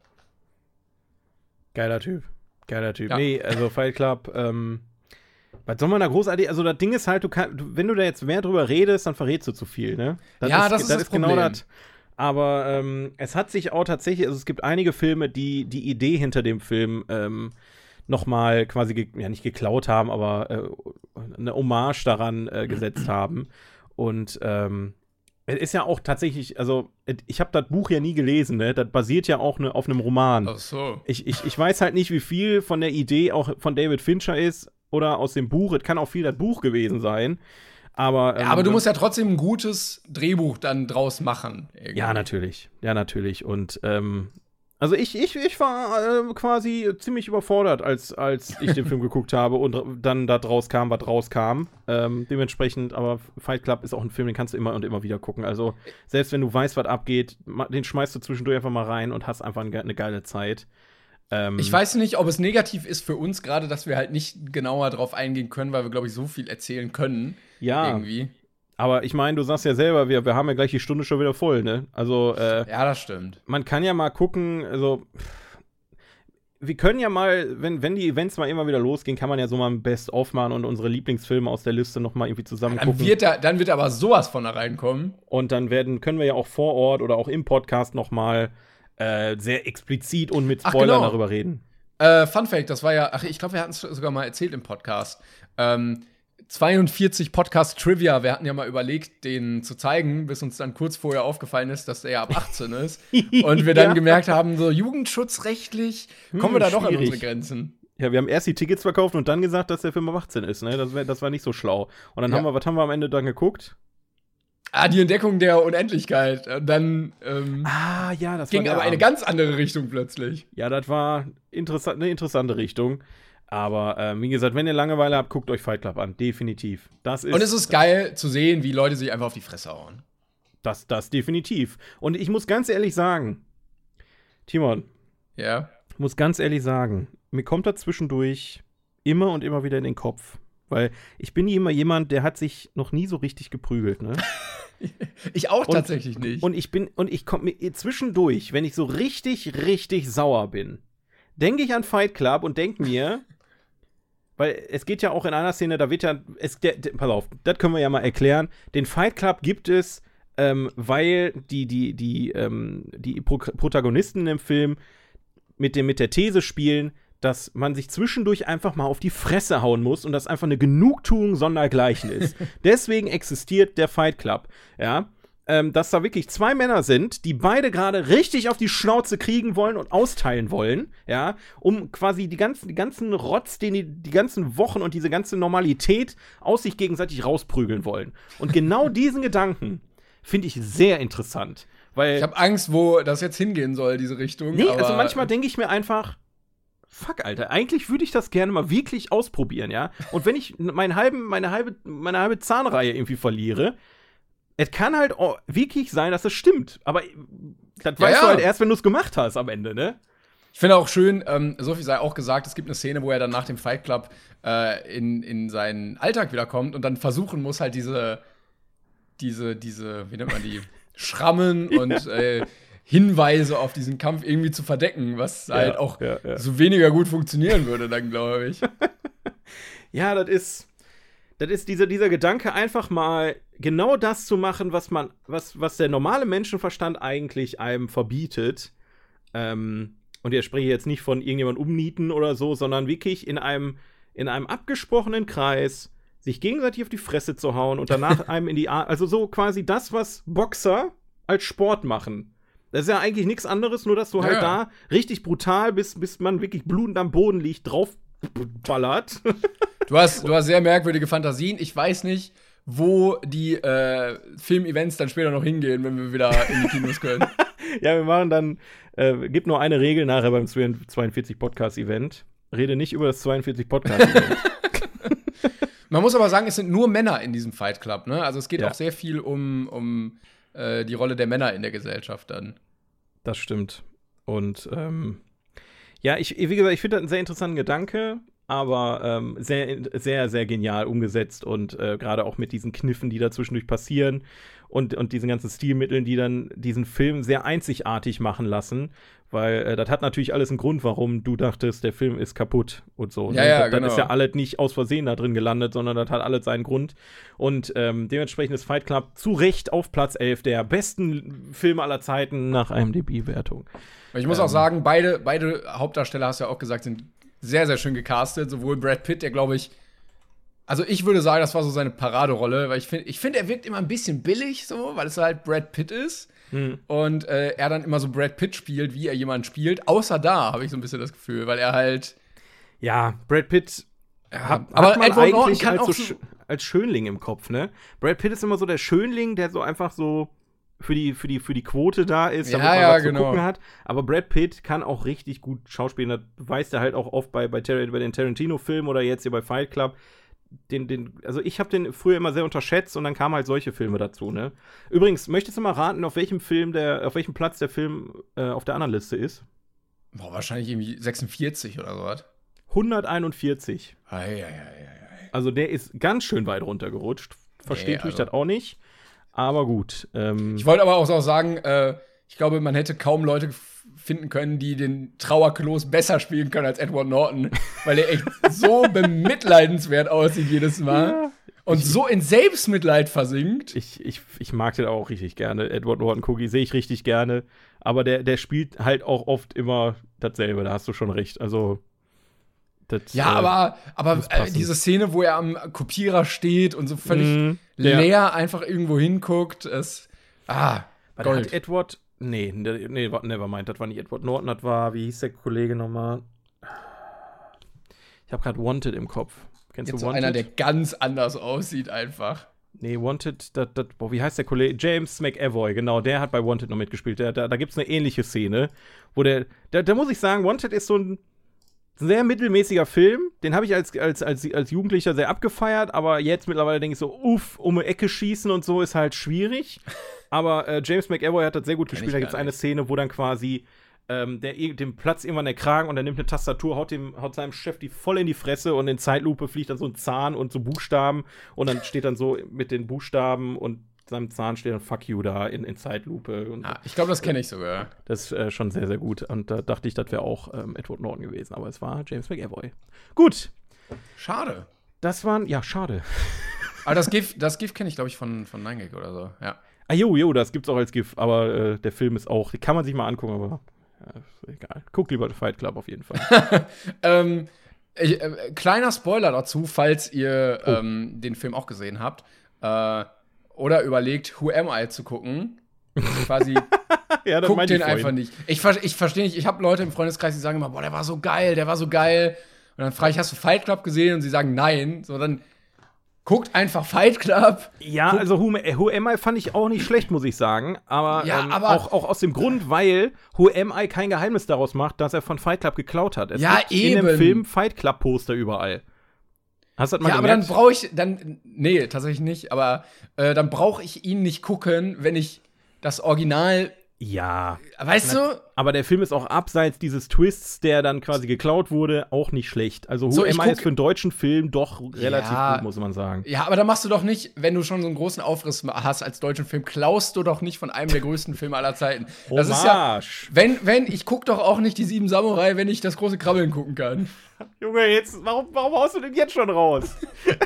Geiler Typ. Geiler Typ. Ja. Nee, also Fight Club, ähm, was soll man da großartig, also das Ding ist halt, du kann, wenn du da jetzt mehr drüber redest, dann verrätst du zu viel, ne? Ja, das ist das genau Problem. das. Aber ähm, es hat sich auch tatsächlich, also es gibt einige Filme, die die Idee hinter dem Film ähm, nochmal quasi, ja nicht geklaut haben, aber äh, eine Hommage daran äh, gesetzt [clears throat] haben. Und ähm, es ist ja auch tatsächlich, also ich habe das Buch ja nie gelesen, ne? Das basiert ja auch ne, auf einem Roman. Ach so. Ich, ich, ich weiß halt nicht, wie viel von der Idee auch von David Fincher ist. Oder aus dem Buch. Es kann auch viel das Buch gewesen sein. Aber, ähm, Ja, aber du musst ja trotzdem ein gutes Drehbuch dann draus machen. irgendwie. Ja, natürlich. Ja, natürlich. Und ähm, also ich, ich, ich war äh, quasi ziemlich überfordert, als, als ich den [laughs] Film geguckt habe und dann da draus kam, was rauskam. Ähm, dementsprechend, aber Fight Club ist auch ein Film, den kannst du immer und immer wieder gucken. Also selbst wenn du weißt, was abgeht, den schmeißt du zwischendurch einfach mal rein und hast einfach eine geile Zeit. Ähm, Ich weiß nicht, ob es negativ ist für uns gerade, dass wir halt nicht genauer drauf eingehen können, weil wir, glaube ich, so viel erzählen können. Ja, Irgendwie. aber ich meine, du sagst ja selber, wir, wir haben ja gleich die Stunde schon wieder voll, ne? Also, äh, Ja, das stimmt. man kann ja mal gucken, also wir können ja mal, wenn, wenn die Events mal immer wieder losgehen, kann man ja so mal ein Best-of machen und unsere Lieblingsfilme aus der Liste noch mal irgendwie zusammen Dann gucken. wird, da, dann wird aber sowas von da reinkommen. und dann werden, können wir ja auch vor Ort oder auch im Podcast noch mal äh, sehr explizit und mit Spoilern genau. darüber reden. Äh, Fun Fact, das war ja, ach, ich glaube, wir hatten es sogar mal erzählt im Podcast. Ähm, 42 Podcast Trivia, wir hatten ja mal überlegt, den zu zeigen, bis uns dann kurz vorher aufgefallen ist, dass der ja ab 18 ist. [laughs] Und wir dann Ja. gemerkt haben, so jugendschutzrechtlich kommen wir da doch an schwierig. unsere Grenzen. Ja, wir haben erst die Tickets verkauft und dann gesagt, dass der Film ab 18 ist, ne? Das, wär, das war nicht so schlau. Und dann Ja. haben wir, was haben wir am Ende dann geguckt? Ah, die Entdeckung der Unendlichkeit. Und dann ähm, Ah, ja, das ging aber eine ganz andere Richtung plötzlich. Ja, das war interessant, eine interessante Richtung. Aber ähm, wie gesagt, wenn ihr Langeweile habt, guckt euch Fight Club an. Definitiv. Das ist, Und es ist geil zu sehen, wie Leute sich einfach auf die Fresse hauen. das, das definitiv. Und ich muss ganz ehrlich sagen, Timon, Ja. ich muss ganz ehrlich sagen, mir kommt da zwischendurch immer und immer wieder in den Kopf. Weil ich bin immer jemand, der hat sich noch nie so richtig geprügelt, ne? [laughs] Ich auch Und- tatsächlich nicht. Und ich bin, und ich komme mir zwischendurch, wenn ich so richtig, richtig sauer bin, denke ich an Fight Club und denke mir, [laughs] weil es geht ja auch in einer Szene, da wird ja, es, der, der, pass auf, das können wir ja mal erklären. Den Fight Club gibt es, ähm, weil die, die, die, ähm, die Pro Protagonisten im Film mit, dem, mit der These spielen, dass man sich zwischendurch einfach mal auf die Fresse hauen muss und das einfach eine Genugtuung sondergleichen ist. [laughs] Deswegen existiert der Fight Club, ja. Ähm, dass da wirklich zwei Männer sind, die beide gerade richtig auf die Schnauze kriegen wollen und austeilen wollen, ja, um quasi die ganzen, die ganzen Rotz, den die, die ganzen Wochen und diese ganze Normalität aus sich gegenseitig rausprügeln wollen. Und genau [laughs] diesen Gedanken finde ich sehr interessant, weil ich habe Angst, wo das jetzt hingehen soll, diese Richtung. Nee, also manchmal denke ich mir einfach, fuck, Alter, eigentlich würde ich das gerne mal wirklich ausprobieren, ja? Und wenn ich meinen halben, meine, halbe, meine halbe Zahnreihe irgendwie verliere, es kann halt wirklich sein, dass es stimmt. Aber das Ja, weißt ja. du halt erst, wenn du es gemacht hast am Ende, ne? Ich finde auch schön, ähm, so viel sei auch gesagt, es gibt eine Szene, wo er dann nach dem Fight Club äh, in, in seinen Alltag wiederkommt und dann versuchen muss, halt diese, diese, diese, wie nennt man die, [laughs] Schrammen und äh, Hinweise auf diesen Kampf irgendwie zu verdecken, was halt auch ja, ja. so weniger gut funktionieren würde, dann glaube ich. [laughs] Ja, das ist. Das ist dieser, dieser Gedanke, einfach mal genau das zu machen, was man, was, was der normale Menschenverstand eigentlich einem verbietet. Ähm, und ich spreche jetzt nicht von irgendjemand umnieten oder so, sondern wirklich in einem, in einem abgesprochenen Kreis sich gegenseitig auf die Fresse zu hauen und danach [laughs] einem in die Ar Also so quasi das, was Boxer als Sport machen. Das ist ja eigentlich nichts anderes, nur dass du halt Ja. da richtig brutal, bis, bis man wirklich blutend am Boden liegt, drauf ballert. [laughs] Du hast, du hast sehr merkwürdige Fantasien. Ich weiß nicht, wo die äh, Filmevents dann später noch hingehen, wenn wir wieder in die Kinos können. [laughs] Ja, wir machen dann, äh, gibt nur eine Regel nachher beim 42 Podcast Event. Rede nicht über das 42 Podcast Event. Man muss aber sagen, es sind nur Männer in diesem Fight Club, ne? Also es geht Ja. auch sehr viel um, um äh, die Rolle der Männer in der Gesellschaft dann. das stimmt. Und ähm, ja, ich, wie gesagt, ich finde das einen sehr interessanten Gedanke, aber ähm, sehr, sehr, sehr genial umgesetzt und äh, gerade auch mit diesen Kniffen, die da zwischendurch passieren und, und diesen ganzen Stilmitteln, die dann diesen Film sehr einzigartig machen lassen, weil äh, das hat natürlich alles einen Grund, warum du dachtest, der Film ist kaputt und so. Ja, ne? ja, das, genau. ist ja alles nicht aus Versehen da drin gelandet, sondern das hat alles seinen Grund. Und ähm, dementsprechend ist Fight Club zu Recht auf Platz 11 der besten Filme aller Zeiten nach IMDb-Wertung. Ich muss auch sagen, beide, beide Hauptdarsteller, hast du ja auch gesagt, sind sehr, sehr schön gecastet. Sowohl Brad Pitt, der glaube ich, also ich würde sagen, das war so seine Paraderolle, weil ich finde, ich finde, er wirkt immer ein bisschen billig, so, weil es halt Brad Pitt ist. Und äh, er dann immer so Brad Pitt spielt, wie er jemanden spielt. Außer da habe ich so ein bisschen das Gefühl, weil er halt Ja, Brad Pitt hat, aber hat man Edward Norton eigentlich kann als, auch so so- sch- als Schönling im Kopf, ne? Brad Pitt ist immer so der Schönling, der so einfach so für die, für die, für die Quote da ist, damit Ja, man ja, was genau. zu gucken hat. Aber Brad Pitt kann auch richtig gut schauspielen. Das beweist er halt auch oft bei, bei, bei den Tarantino-Filmen oder jetzt hier bei Fight Club. Den, den, also ich habe den früher immer sehr unterschätzt und dann kamen halt solche Filme dazu, ne? Übrigens, möchtest du mal raten, auf welchem Film der, auf welchem Platz der Film äh, auf der anderen Liste ist? Boah, wahrscheinlich irgendwie 46 oder sowas. 141. Ei, ei, ei, ei, ei. Also der ist ganz schön weit runtergerutscht. Verstehe Nee, tue ich also- das auch nicht. Aber gut. Ähm, Ich wollte aber auch so sagen, äh, ich glaube, man hätte kaum Leute finden können, die den Trauerklos besser spielen können als Edward Norton, [laughs] weil er echt so bemitleidenswert aussieht jedes Mal und so in Selbstmitleid versinkt. ich, ich, ich mag den auch richtig gerne. Edward Norton Cookie sehe ich richtig gerne. Aber der, der spielt halt auch oft immer dasselbe. Da hast du schon recht. Also. Das, Ja, äh, aber, aber äh, diese Szene, wo er am Kopierer steht und so völlig ja. leer einfach irgendwo hinguckt, ist. Ah, Warte, Gold. hat Edward. Nee, ne- nee, wa- nevermind, das war nicht Edward Norton, das war, wie hieß der Kollege nochmal? Ich habe gerade Wanted im Kopf. Kennst Jetzt du so Wanted? einer, der ganz anders aussieht, einfach. Nee, Wanted, das, das, boah, wie heißt der Kollege? James McAvoy, genau, der hat bei Wanted noch mitgespielt. Der, da da gibt es eine ähnliche Szene, wo der, da, da muss ich sagen, Wanted ist so ein sehr mittelmäßiger Film. Den habe ich als, als, als, als Jugendlicher sehr abgefeiert, aber jetzt mittlerweile denke ich so, uff, um eine Ecke schießen und so ist halt schwierig. [laughs] Aber äh, James McAvoy hat das sehr gut Kenn gespielt. Da gibt es eine. Szene, wo dann quasi ähm, der, dem Platz irgendwann der Kragen und er nimmt eine Tastatur, haut, dem, haut seinem Chef die voll in die Fresse und in Zeitlupe fliegt dann so ein Zahn und so Buchstaben und dann steht dann so mit den Buchstaben und seinem Zahn steht dann Fuck you da in, in Zeitlupe. Und Ah, ich glaube, das kenne ich sogar. Das ist äh, schon sehr, sehr gut. Und da dachte ich, das wäre auch ähm, Edward Norton gewesen, aber es war James McAvoy. Gut, Schade. das waren, ja, schade. Aber [laughs] das GIF, das GIF kenne ich, glaube ich, von, von 9gag oder so. Ja. Ah, jo, jo, das gibt's auch als GIF, aber äh, der Film ist auch, kann man sich mal angucken, aber ja, egal. Guck lieber Fight Club auf jeden Fall. [laughs] Ähm, ich, äh, kleiner Spoiler dazu, falls ihr Oh. ähm, den Film auch gesehen habt. Äh, oder überlegt, Who Am I zu gucken. Quasi, [laughs] ja, das guckt den ich einfach nicht. Ich, ich verstehe nicht, ich habe Leute im Freundeskreis, die sagen immer, boah, der war so geil, der war so geil. Und dann frage ich, hast du Fight Club gesehen? Und sie sagen nein. So, dann guckt einfach Fight Club. Ja, also Who, Who Am I fand ich auch nicht schlecht, muss ich sagen. Aber, Ja, ähm, aber- auch, auch aus dem Grund, weil Who Am I kein Geheimnis daraus macht, dass er von Fight Club geklaut hat. Es Ja, gibt in dem eben. Film Fight Club Poster überall. Hast du das mal Ja, aber dann gemerkt? brauche ich, dann, nee, tatsächlich nicht, aber äh, dann brauche ich ihn nicht gucken, wenn ich das Original, ja, weißt du? Aber der Film ist auch abseits dieses Twists, der dann quasi geklaut wurde, auch nicht schlecht. Also Who So, Am I ist für einen deutschen Film doch relativ Ja. gut, muss man sagen. Ja, aber dann machst du doch nicht, wenn du schon so einen großen Aufriss hast als deutschen Film, klaust du doch nicht von einem der größten Filme aller Zeiten. Das ist ja, wenn, wenn, ich guck doch auch nicht die sieben Samurai, wenn ich das große Krabbeln gucken kann. Junge, jetzt, warum, warum haust du den jetzt schon raus? [laughs]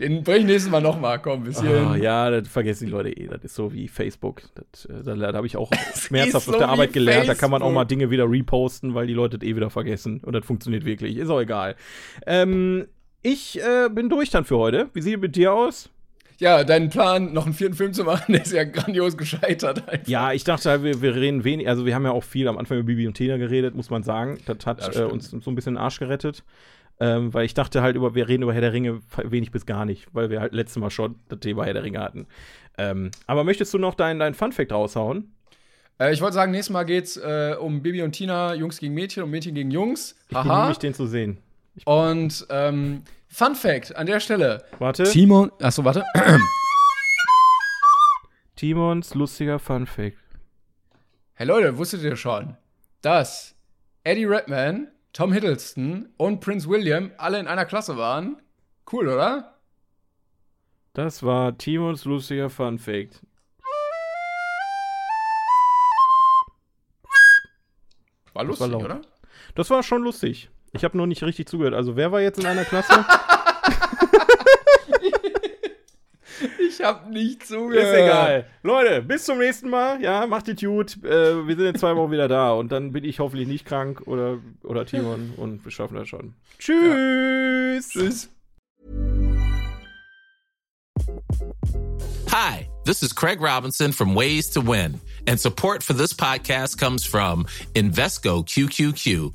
Den bring ich nächstes Mal nochmal, komm, bis hierhin. Ah, ja, das vergessen die Leute eh. Das ist so wie Facebook. Das, äh, da da habe ich auch [laughs] schmerzhaft so auf der Arbeit gelernt. Da kann man auch Facebook. mal Dinge wieder reposten, weil die Leute das eh wieder vergessen. Und das funktioniert wirklich. Ist auch egal. Ähm, ich äh, bin durch dann für heute. Wie sieht es mit dir aus? Ja, dein Plan, noch einen vierten Film zu machen, der [laughs] ist ja grandios gescheitert. Einfach. Ja, ich dachte, halt, wir, wir reden wenig, also wir haben ja auch viel am Anfang über Bibi und Tina geredet, muss man sagen. Das hat äh, stimmt. uns so ein bisschen den Arsch gerettet. Ähm, weil ich dachte halt, über, wir reden über Herr der Ringe wenig bis gar nicht, weil wir halt letztes Mal schon das Thema Herr der Ringe hatten. Ähm, aber möchtest du noch deinen dein Fun-Fact raushauen? Äh, ich wollte sagen, nächstes Mal geht's äh, um Bibi und Tina, Jungs gegen Mädchen und Mädchen gegen Jungs. Ich bemühe Haha. mich, den zu sehen. Und ähm, Fun Fact an der Stelle. Warte. Timon. Achso, warte. [clears throat] Timons lustiger Fun-Fact. Hey Leute, wusstet ihr schon, dass Eddie Redman, Tom Hiddleston und Prince William alle in einer Klasse waren? Cool, oder? Das war Timons lustiger Fun-Fact. War lustig, laut. oder? Das war schon lustig. Ich habe nur nicht richtig zugehört. Also, wer war jetzt in einer Klasse? [laughs] Ich hab nicht zugehört. Ist egal. Leute, bis zum nächsten Mal. Ja, macht die gut. Äh, wir sind in zwei Wochen wieder da. Und dann bin ich hoffentlich nicht krank oder, oder Timon [laughs] und wir schaffen das schon. Tschüss. Tschüss. Hi, this is Craig Robinson from Ways to Win, and support for this podcast comes from Invesco QQQ,